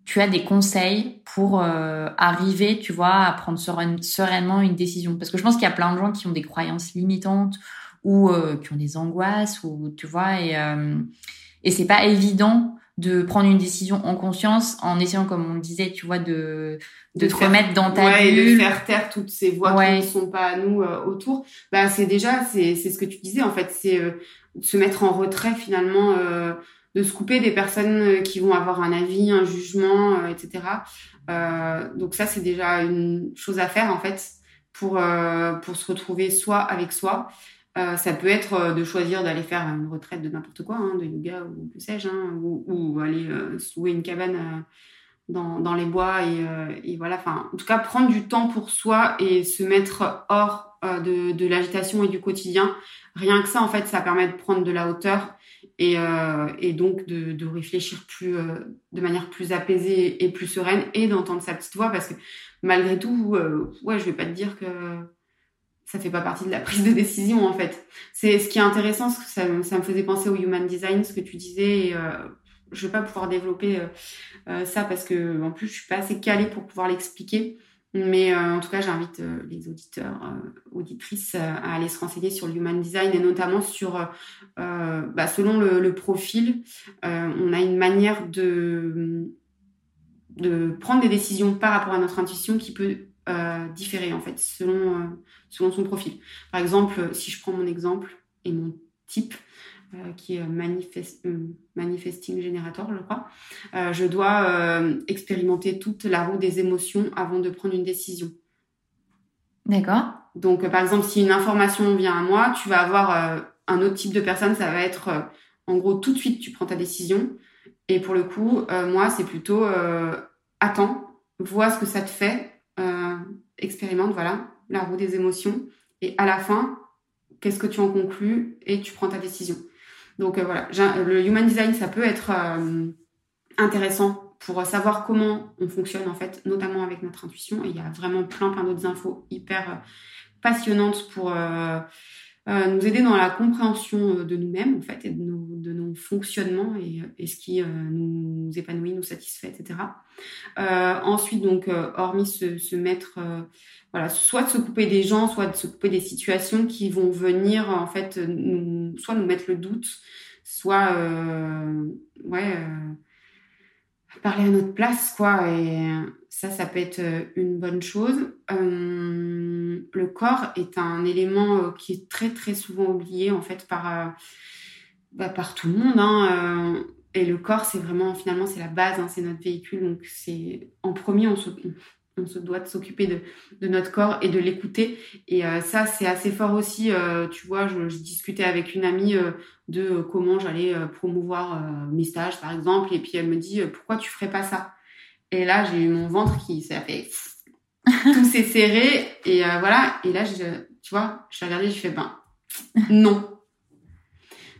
tu as des conseils pour euh, arriver, tu vois, à prendre sereinement une décision? Parce que je pense qu'il y a plein de gens qui ont des croyances limitantes ou euh, qui ont des angoisses, ou tu vois, et, euh, et c'est pas évident de prendre une décision en conscience en essayant, comme on le disait, tu vois, de, de, te remettre dans ta ouais, et de faire taire toutes ces voix qui ne sont pas à nous autour. Bah, c'est déjà, c'est ce que tu disais, en fait, c'est se mettre en retrait finalement de se couper des personnes euh, qui vont avoir un avis, un jugement, euh, etc. Euh, donc ça, c'est déjà une chose à faire en fait pour euh, pour se retrouver soi avec soi. Euh, ça peut être de choisir d'aller faire une retraite de n'importe quoi, hein, de yoga ou que sais-je, hein, ou, aller euh, louer une cabane dans, dans les bois et, voilà. Enfin, en tout cas, prendre du temps pour soi et se mettre hors de, l'agitation et du quotidien. Rien que ça, en fait, ça permet de prendre de la hauteur et, euh, donc de, de, réfléchir plus euh, de manière plus apaisée et plus sereine et d'entendre sa petite voix parce que malgré tout euh, ouais je vais pas te dire que ça fait pas partie de la prise de décision en fait. C'est ce qui est intéressant ça, me faisait penser au human design ce que tu disais et euh, je vais pas pouvoir développer euh, ça parce que en plus je suis pas assez calée pour pouvoir l'expliquer. Mais euh, en tout cas, j'invite euh, les auditeurs, euh, auditrices à aller se renseigner sur le human design et notamment sur, bah, selon le, le profil, on a une manière de, de prendre des décisions par rapport à notre intuition qui peut différer en fait selon, selon son profil. Par exemple, si je prends mon exemple et mon type, euh, qui est manifest, euh, Manifesting Generator, je crois. Euh, je dois expérimenter toute la roue des émotions avant de prendre une décision. D'accord. Donc, par exemple, si une information vient à moi, tu vas avoir un autre type de personne, ça va être, en gros, tout de suite, tu prends ta décision. Et pour le coup, moi, c'est plutôt, attends, vois ce que ça te fait, expérimente, voilà, la roue des émotions. Et à la fin, qu'est-ce que tu en conclus et tu prends ta décision. Donc euh, voilà, le human design, ça peut être euh, intéressant pour savoir comment on fonctionne en fait, notamment avec notre intuition. Il y a vraiment plein plein d'autres infos hyper euh, passionnantes pour nous aider dans la compréhension de nous-mêmes en fait et de nos, de nos fonctionnements et, et ce qui nous épanouit, nous satisfait, etc. ensuite donc hormis se, se mettre voilà, soit de se couper des gens, soit de se couper des situations qui vont venir en fait nous, soit nous mettre le doute, soit euh, ouais euh, parler à notre place quoi. Et ça, ça peut être une bonne chose. Euh, le corps est un élément qui est très très souvent oublié en fait par bah, par tout le monde. Hein, et le corps, c'est vraiment finalement c'est la base, hein, c'est notre véhicule. Donc c'est en premier on se doit de s'occuper de, notre corps et de l'écouter. Et euh, ça, c'est assez fort aussi. Euh, tu vois, je, discutais avec une amie euh, de comment j'allais promouvoir mes stages, par exemple. Et puis elle me dit, pourquoi tu ferais pas ça? Et là, j'ai eu mon ventre qui s'est fait... Tout s'est serré. Et voilà. Et là, je, tu vois, je l'ai regardé, je fais, ben, non.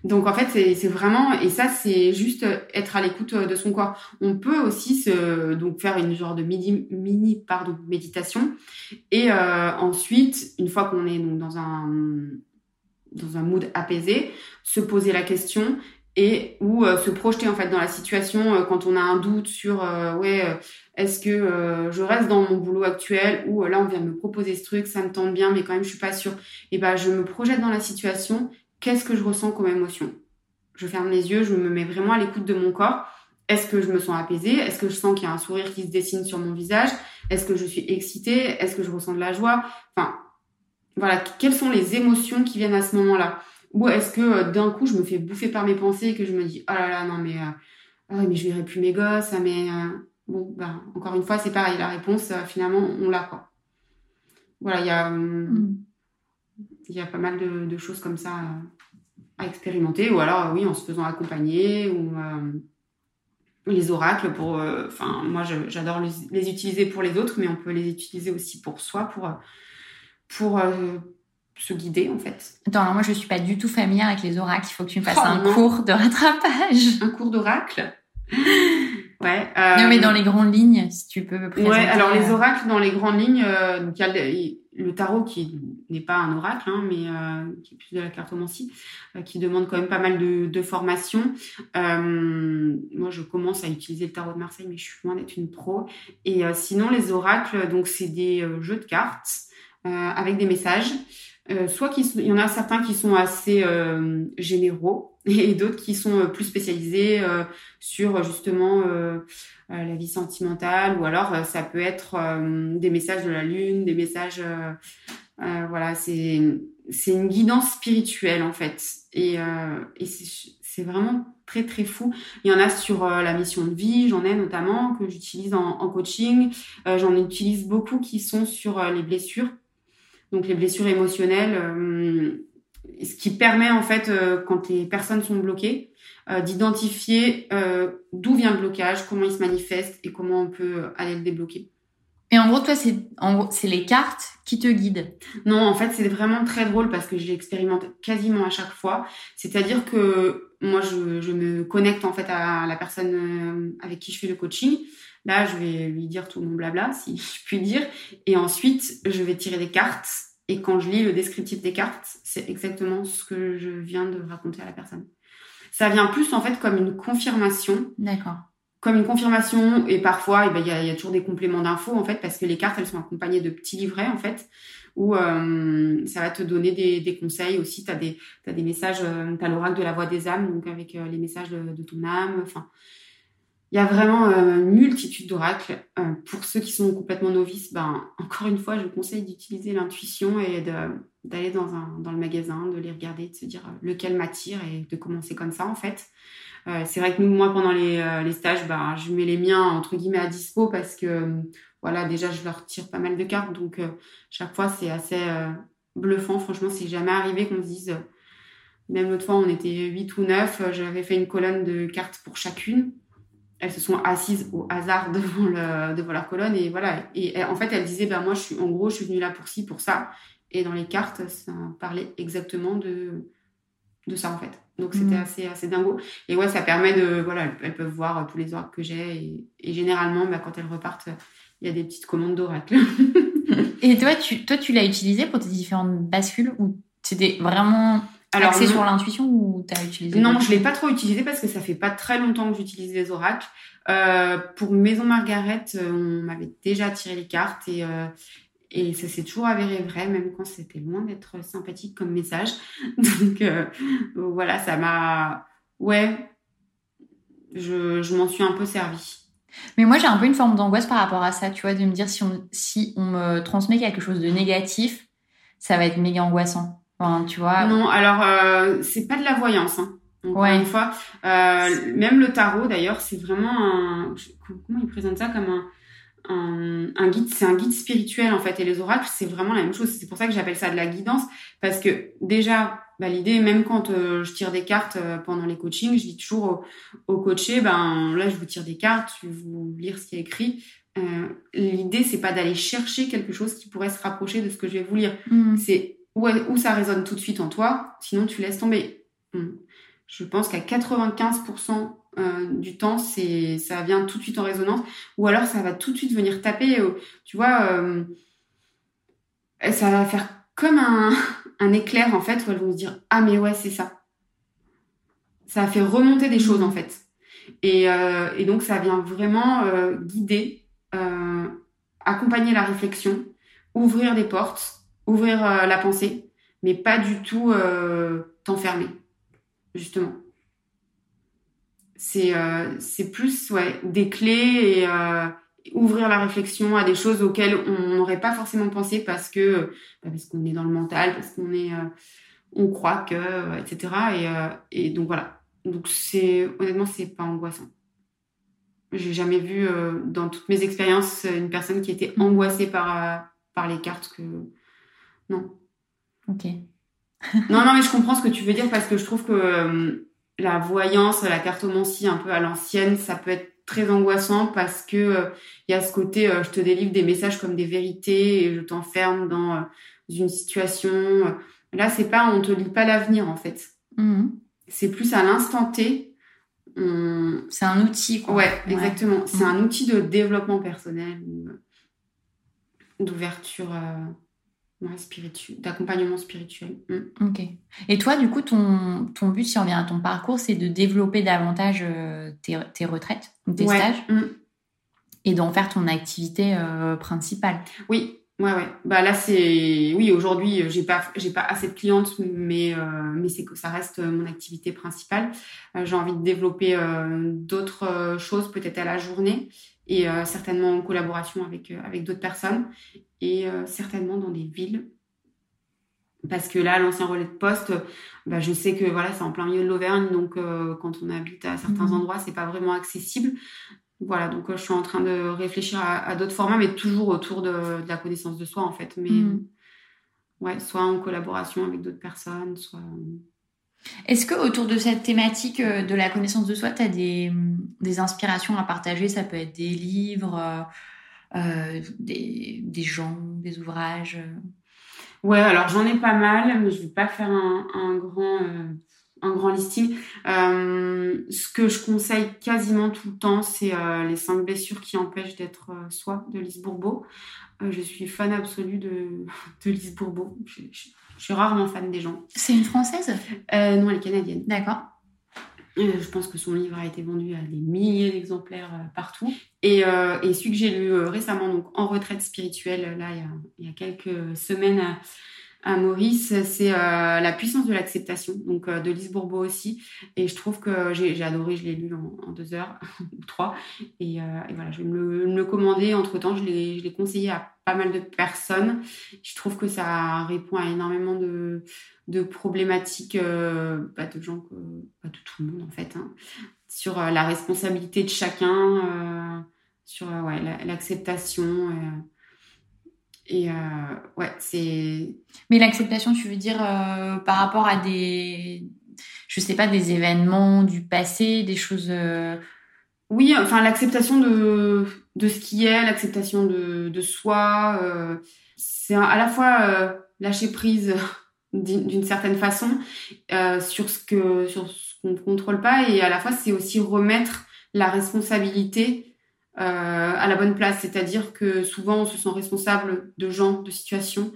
Donc en fait, c'est vraiment et ça c'est juste être à l'écoute euh, de son corps. On peut aussi se donc faire une genre de mini, mini pardon méditation et euh, ensuite une fois qu'on est donc dans un dans un mood apaisé, se poser la question et ou euh, se projeter en fait dans la situation quand on a un doute sur ouais est-ce que je reste dans mon boulot actuel ou là on vient de me proposer ce truc ça me tente bien mais quand même je suis pas sûre. Et ben je me projette dans la situation. Qu'est-ce que je ressens comme émotion? Je ferme les yeux, je me mets vraiment à l'écoute de mon corps. Est-ce que je me sens apaisée? Est-ce que je sens qu'il y a un sourire qui se dessine sur mon visage? Est-ce que je suis excitée? Est-ce que je ressens de la joie? Enfin, voilà, quelles sont les émotions qui viennent à ce moment-là? Ou est-ce que euh, d'un coup je me fais bouffer par mes pensées et que je me dis oh là là non mais euh, ah mais je verrai plus mes gosses, ah, mais euh, bon ben encore une fois c'est pareil la réponse finalement on l'a pas. Voilà il y a mm il y a pas mal de, choses comme ça à, expérimenter. Ou alors, oui, en se faisant accompagner ou euh, les oracles pour. Euh, moi, j'adore les, utiliser pour les autres, mais on peut les utiliser aussi pour soi, pour, pour euh, se guider, en fait. Attends, alors moi, je suis pas du tout familière avec les oracles. Il faut que tu me fasses oh, un cours de rattrapage. Un cours d'oracle Ouais. non, mais dans les grandes lignes, si tu peux me présenter. Ouais, alors les oracles, dans les grandes lignes, donc il y a le tarot qui n'est pas un oracle, hein, mais euh, qui est plus de la cartomancie, euh, qui demande quand même pas mal de, de formation. Euh, moi, je commence à utiliser le tarot de Marseille, mais je suis loin d'être une pro. Et sinon, les oracles, donc c'est des jeux de cartes avec des messages. Soit il y en a certains qui sont assez généraux et d'autres qui sont plus spécialisés sur justement euh, la vie sentimentale, ou alors euh, ça peut être euh, des messages de la lune, des messages, voilà, c'est c'est une guidance spirituelle en fait, et, et c'est vraiment très très fou. Il y en a sur la mission de vie, j'en ai notamment que j'utilise en, en, coaching. j'en utilise beaucoup qui sont sur les blessures, donc les blessures émotionnelles, ce qui permet en fait quand les personnes sont bloquées euh, d'identifier euh, d'où vient le blocage, comment il se manifeste et comment on peut aller le débloquer. Et en gros, toi, c'est en c'est les cartes qui te guident. Non, en fait, c'est vraiment très drôle parce que j'expérimente quasiment à chaque fois. C'est-à-dire que moi, je, je, me connecte en fait à la personne euh, avec qui je fais le coaching. Là, je vais lui dire tout mon blabla, si je puis dire. Et ensuite, je vais tirer des cartes. Et quand je lis le descriptif des cartes, c'est exactement ce que je viens de raconter à la personne. Ça vient plus en fait comme une confirmation. D'accord. Comme une confirmation et parfois eh ben, il ben, y, a, y a toujours des compléments d'infos en fait parce que les cartes elles sont accompagnées de petits livrets en fait où euh, ça va te donner des, des conseils aussi. Tu as des, as des messages, euh, tu as l'oracle de la voix des âmes, donc avec euh, les messages de, de, ton âme. Enfin, il y a vraiment euh, une multitude d'oracles. Euh, pour ceux qui sont complètement novices, ben, encore une fois, je vous conseille d'utiliser l'intuition et d'aller dans, dans le magasin, de les regarder, de se dire euh, lequel m'attire et de commencer comme ça, en fait. c'est vrai que nous, moi, pendant les, les stages, ben, je mets les miens, entre guillemets, à dispo parce que, voilà, déjà, je leur tire pas mal de cartes. Donc, chaque fois, c'est assez bluffant. Franchement, c'est jamais arrivé qu'on se dise... même l'autre fois, on était 8 ou 9, j'avais fait une colonne de cartes pour chacune. Elles se sont assises au hasard devant, le, devant leur colonne et voilà. Et en fait, elles disaient, ben moi, je suis, en gros, je suis venue là pour ci, pour ça. Et dans les cartes, ça parlait exactement de, de ça, en fait. Donc, c'était Mhm. assez, assez dingo. Et ouais, ça permet de, voilà, elles- peuvent voir tous les oracles que j'ai. Et, et généralement, bah, quand elles repartent, il y a des petites commandes d'oracles. Et toi, tu, toi, tu l'as utilisé pour tes différentes bascules ou c'était vraiment Alors, axé non. sur l'intuition ou t'as utilisé Non, je l'ai pas trop utilisé parce que ça fait pas très longtemps que j'utilise les oracles. Euh, pour Maison Margaret, euh, on m'avait déjà tiré les cartes et, euh, et ça s'est toujours avéré vrai, même quand c'était loin d'être sympathique comme message. Donc euh, voilà, ça m'a... Ouais, je, je m'en suis un peu servi. Mais moi, j'ai un peu une forme d'angoisse par rapport à ça, tu vois, de me dire si on, si on me transmet quelque chose de négatif, ça va être méga angoissant. Enfin, tu vois. Non, alors euh, c'est pas de la voyance. Hein. Encore Ouais. une fois, Euh, même le tarot d'ailleurs, c'est vraiment un. Comment ils présentent ça comme un, un, un guide C'est un guide spirituel en fait. Et les oracles, c'est vraiment la même chose. C'est pour ça que j'appelle ça de la guidance parce que déjà, bah, l'idée, même quand euh, je tire des cartes euh, pendant les coachings, je dis toujours au, au coaché, ben là, je vous tire des cartes, je vais vous lire ce qui est écrit. Euh, l'idée, c'est pas d'aller chercher quelque chose qui pourrait se rapprocher de ce que je vais vous lire Mhm. c'est où, où ça résonne tout de suite en toi, sinon tu laisses tomber. Hmm. Je pense qu'à 95% euh, du temps, ça vient tout de suite en résonance, ou alors ça va tout de suite venir taper. euh, tu vois, euh, ça va faire comme un, éclair en fait, où elles vont se dire ah mais ouais c'est ça. Ça fait remonter des choses en fait, et, donc ça vient vraiment guider, accompagner la réflexion, ouvrir des portes ouvrir euh, la pensée, mais pas du tout euh, t'enfermer, justement. C'est euh, c'est plus ouais, des clés et ouvrir la réflexion à des choses auxquelles on n'aurait pas forcément pensé parce que bah, parce qu'on est dans le mental, parce qu'on est on croit que etc. Et, donc voilà. Donc c'est honnêtement c'est pas angoissant. J'ai jamais vu dans toutes mes expériences une personne qui était angoissée par par les cartes que non. Ok. Non, non, mais je comprends ce que tu veux dire parce que je trouve que euh, la voyance, la cartomancie un peu à l'ancienne, ça peut être très angoissant parce que euh, il y a ce côté, euh, je te délivre des messages comme des vérités et je t'enferme dans euh, une situation. Là, c'est pas, on te lit pas l'avenir en fait. Mhm. C'est plus à l'instant T. on- C'est un outil, quoi. Ouais, exactement. C'est Mhm. un outil de développement personnel, ou, d'ouverture, ouais, spiritu- d'accompagnement spirituel. Mm. Ok. Et toi, du coup, ton, ton but, si on revient à ton parcours, c'est de développer davantage euh, tes, tes retraites, ou tes Ouais, stages, mm. et d'en faire ton activité euh, principale. Oui, ouais, ouais. Bah là, c'est. Oui, aujourd'hui, euh, j'ai pas, j'ai pas assez de clientes, mais, euh, mais c'est que ça reste euh, mon activité principale. Euh, j'ai envie de développer euh, d'autres choses, peut-être à la journée, et certainement en collaboration avec, avec d'autres personnes, et certainement dans des villes. Parce que là, l'ancien relais de poste, bah, je sais que voilà, c'est en plein milieu de l'Auvergne, donc quand on habite à certains Mhm. endroits, c'est pas vraiment accessible. Voilà, donc euh, je suis en train de réfléchir à, à d'autres formats, mais toujours autour de, de la connaissance de soi, en fait. Mais Mhm. ouais, soit en collaboration avec d'autres personnes, soit. Est-ce que autour de cette thématique euh, de la connaissance de soi, tu as des, hum, des inspirations à partager? Ça peut être des livres, euh, euh, des, des gens, des ouvrages. euh? Ouais, alors j'en ai pas mal, mais je vais pas faire un, un grand, euh, un grand listing. Euh, ce que je conseille quasiment tout le temps, c'est euh, Les cinq blessures qui empêchent d'être euh, soi de Lise Bourbeau. Je suis fan absolue de, de Lise Bourbeau. Je, je- je suis rarement fan des gens. C'est une française? Non, elle est canadienne. D'accord. Je pense que son livre a été vendu à des milliers d'exemplaires partout. Et, et celui que j'ai lu récemment, donc en retraite spirituelle, là, il y a, il y a quelques semaines à, Maurice, c'est euh, La puissance de l'acceptation, donc euh, de Lise Bourbeau aussi. Et je trouve que j'ai adoré, je l'ai lu en, deux heures ou trois. Et, euh, et voilà, je vais me le, commander. Entre temps, je l'ai conseillé à pas mal de personnes. Je trouve que ça répond à énormément de, de problématiques bah, de gens, que, de tout le monde en fait, hein, sur la responsabilité de chacun, sur ouais, la- l'acceptation. Et euh, ouais, c'est. Mais l'acceptation, tu veux dire euh, par rapport à des, je sais pas, des événements du passé, des choses. euh, oui, enfin l'acceptation de, de ce qui est, l'acceptation de, de soi. Euh, c'est à la fois euh, lâcher prise d'une certaine façon euh, sur ce que sur ce qu'on ne contrôle pas et à la fois c'est aussi remettre la responsabilité à la bonne place. C'est-à-dire que souvent on se sent responsable de gens, de situations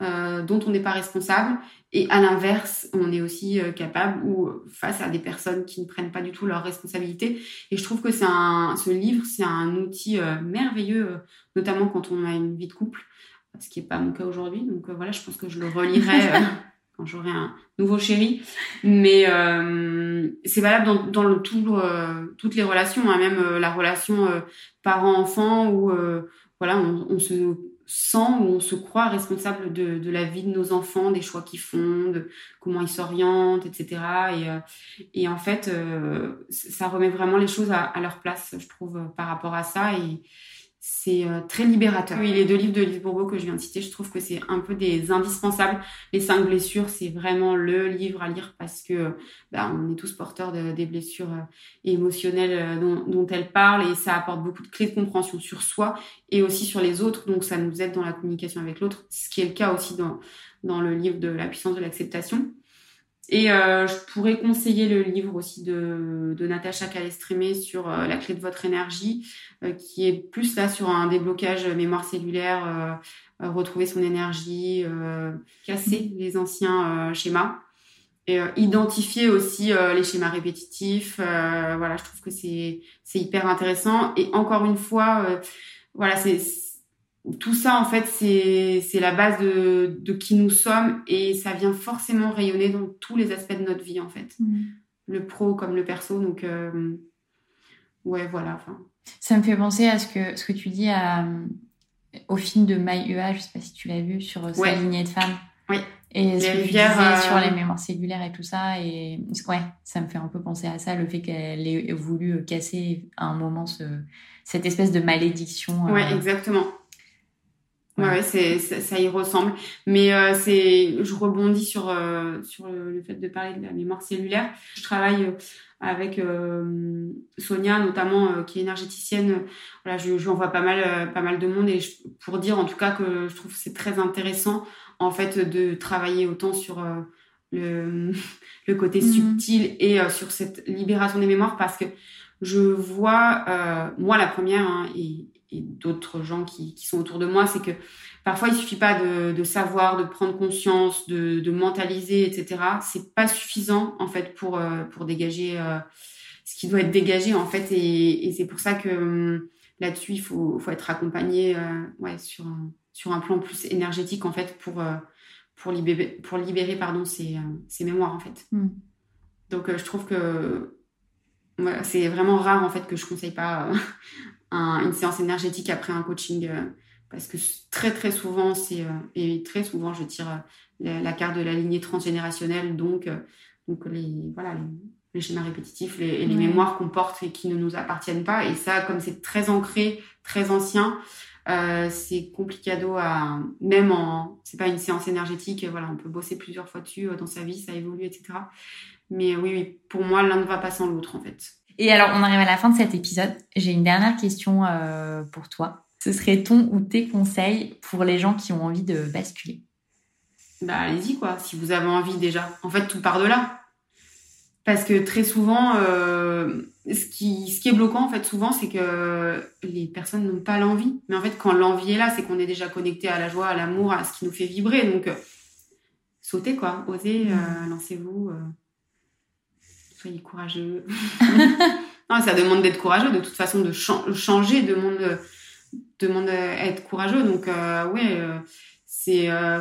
euh, dont on n'est pas responsable. Et à l'inverse, on est aussi euh, capable ou face à des personnes qui ne prennent pas du tout leurs responsabilités. Et je trouve que c'est un, ce livre, c'est un outil euh, merveilleux, notamment quand on a une vie de couple, ce qui n'est pas mon cas aujourd'hui. Donc voilà, je pense que je le relirai quand j'aurai un nouveau chéri. Mais c'est valable dans, dans le, tout, toutes les relations, hein, même la relation parent-enfant où voilà, on, on se sent ou on se croit responsable de, de, la vie de nos enfants, des choix qu'ils font, de comment ils s'orientent, etc. Et, euh, et en fait, euh, ça remet vraiment les choses à, à, leur place, je trouve, par rapport à ça. Et, c'est euh, très libérateur. Oui, les deux livres de Lise Bourbeau que je viens de citer, je trouve que c'est un peu des indispensables. Les cinq blessures, c'est vraiment le livre à lire parce que bah, on est tous porteurs de, des blessures euh, émotionnelles euh, dont, dont elle parle et ça apporte beaucoup de clés de compréhension sur soi et aussi sur les autres. Donc ça nous aide dans la communication avec l'autre, ce qui est le cas aussi dans, dans le livre de la puissance de l'acceptation. Et euh, je pourrais conseiller le livre aussi de, de Natacha Calestrémé sur euh, la clé de votre énergie, euh, qui est plus là sur un déblocage mémoire cellulaire, euh, retrouver son énergie, casser les anciens schémas identifier aussi les schémas répétitifs. voilà, je trouve que c'est hyper intéressant. Et encore une fois, voilà, c'est tout ça, en fait, c'est la base de, de, qui nous sommes et ça vient forcément rayonner dans tous les aspects de notre vie, en fait. Mm. Le pro comme le perso. Donc, euh, ouais, voilà. Ça me fait penser à ce que, ce que tu dis à, au film de Mai Ua, je sais pas si tu l'as vu, sur sa lignée de femmes. Oui. Et ce que tu disais euh, sur les mémoires cellulaires et tout ça. Et ouais, ça me fait un peu penser à ça, le fait qu'elle ait voulu casser à un moment ce, cette espèce de malédiction. Ouais, euh, exactement. Ouais, c'est, ça, y ressemble. Mais euh, c'est, je rebondis sur euh, sur le, fait de parler de la mémoire cellulaire. Je travaille euh, avec euh, Sonia notamment, qui est énergéticienne. Voilà, je, je envoie pas mal pas mal de monde et pour dire en tout cas que je trouve que c'est très intéressant en fait de travailler autant sur le le côté mhm. subtil et sur cette libération des mémoires parce que je vois moi la première hein, et et d'autres gens qui, qui, sont autour de moi, c'est que parfois il suffit pas de, de savoir, de prendre conscience, de, de mentaliser, etc. C'est pas suffisant en fait pour euh, pour dégager euh, ce qui doit être dégagé en fait, et, et c'est pour ça que hum, là-dessus il faut faut être accompagné euh, ouais sur un, sur un plan plus énergétique en fait pour pour libérer pour libérer pardon ces ces mémoires en fait. Mm. Donc je trouve que voilà, c'est vraiment rare en fait que je conseille pas un, une séance énergétique après un coaching euh, parce que très très souvent c'est euh, et très souvent je tire euh, la, carte de la lignée transgénérationnelle donc donc les voilà les, schémas répétitifs les, et les mémoires qu'on porte et qui ne nous appartiennent pas. Et ça comme c'est très ancré très ancien euh, c'est complicado à même en c'est pas une séance énergétique voilà on peut bosser plusieurs fois dessus dans sa vie ça évolue etc mais oui, oui pour moi l'un ne va pas sans l'autre en fait et alors, on arrive à la fin de cet épisode. J'ai une dernière question euh, pour toi. Ce serait ton ou tes conseils pour les gens qui ont envie de basculer? Bah, allez-y, quoi. Si vous avez envie déjà. En fait, tout part de là. Parce que très souvent, euh, ce, qui, ce qui est bloquant, en fait, souvent, c'est que les personnes n'ont pas l'envie. Mais en fait, quand l'envie est là, c'est qu'on est déjà connecté à la joie, à l'amour, à ce qui nous fait vibrer. Donc, euh, sautez, quoi. Osez, euh, lancez-vous. Soyez courageux. non, ça demande d'être courageux. De toute façon, de changer demande, demande à être courageux. Donc, euh, ouais, euh, c'est. Euh,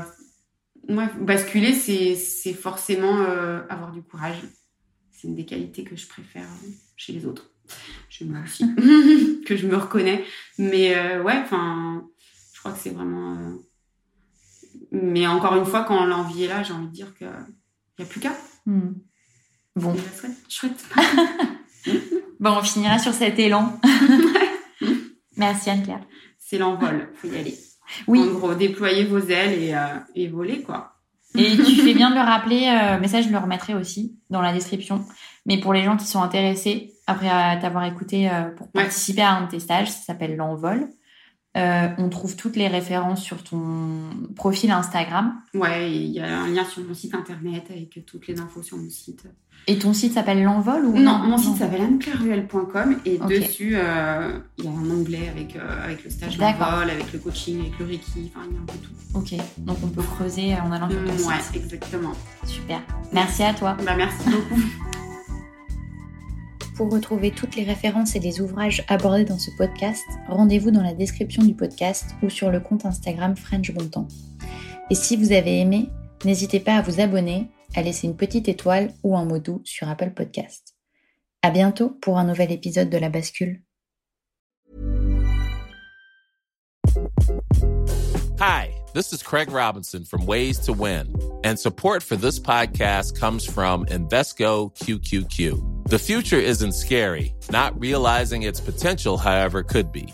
basculer, c'est forcément euh, avoir du courage. C'est une des qualités que je préfère chez les autres. Je me que je me reconnais. Mais ouais, enfin, je crois que c'est vraiment. Mais encore une fois, quand l'envie est là, j'ai envie de dire qu'il n'y a plus qu'à. Hmm. Bon. Chouette. bon, on finira sur cet élan. Merci Anne-Claire. C'est l'envol, faut y aller. Oui. En gros, déployer vos ailes et, euh, et voler, quoi. Et tu fais bien de le rappeler, euh, mais ça je le remettrai aussi dans la description. Mais pour les gens qui sont intéressés, après t'avoir écouté euh, pour participer à un de tes stages, ça s'appelle l'envol. Euh, on trouve toutes les références sur ton profil Instagram. Ouais, il y a un lien sur mon site internet avec toutes les infos sur mon site. Et ton site s'appelle l'envol ou non, mon site s'appelle anneclaireruel.com et dessus euh, il y a un onglet avec euh, avec le stage l'envol, avec le coaching, avec le reiki, enfin il y a un peu tout. Ok, donc on peut creuser en allant sur ton mmh, Ouais, exactement. Super. Merci à toi. Bah merci beaucoup. Pour retrouver toutes les références et les ouvrages abordés dans ce podcast, rendez-vous dans la description du podcast ou sur le compte Instagram French Bontemps. Et si vous avez aimé, n'hésitez pas à vous abonner, à laisser une petite étoile ou un mot doux sur Apple Podcast. À bientôt pour un nouvel épisode de La Bascule. Hi, this is Craig Robinson from Ways to Win, and support for this podcast comes from Invesco QQQ. The future isn't scary. Not realizing its potential, however, could be.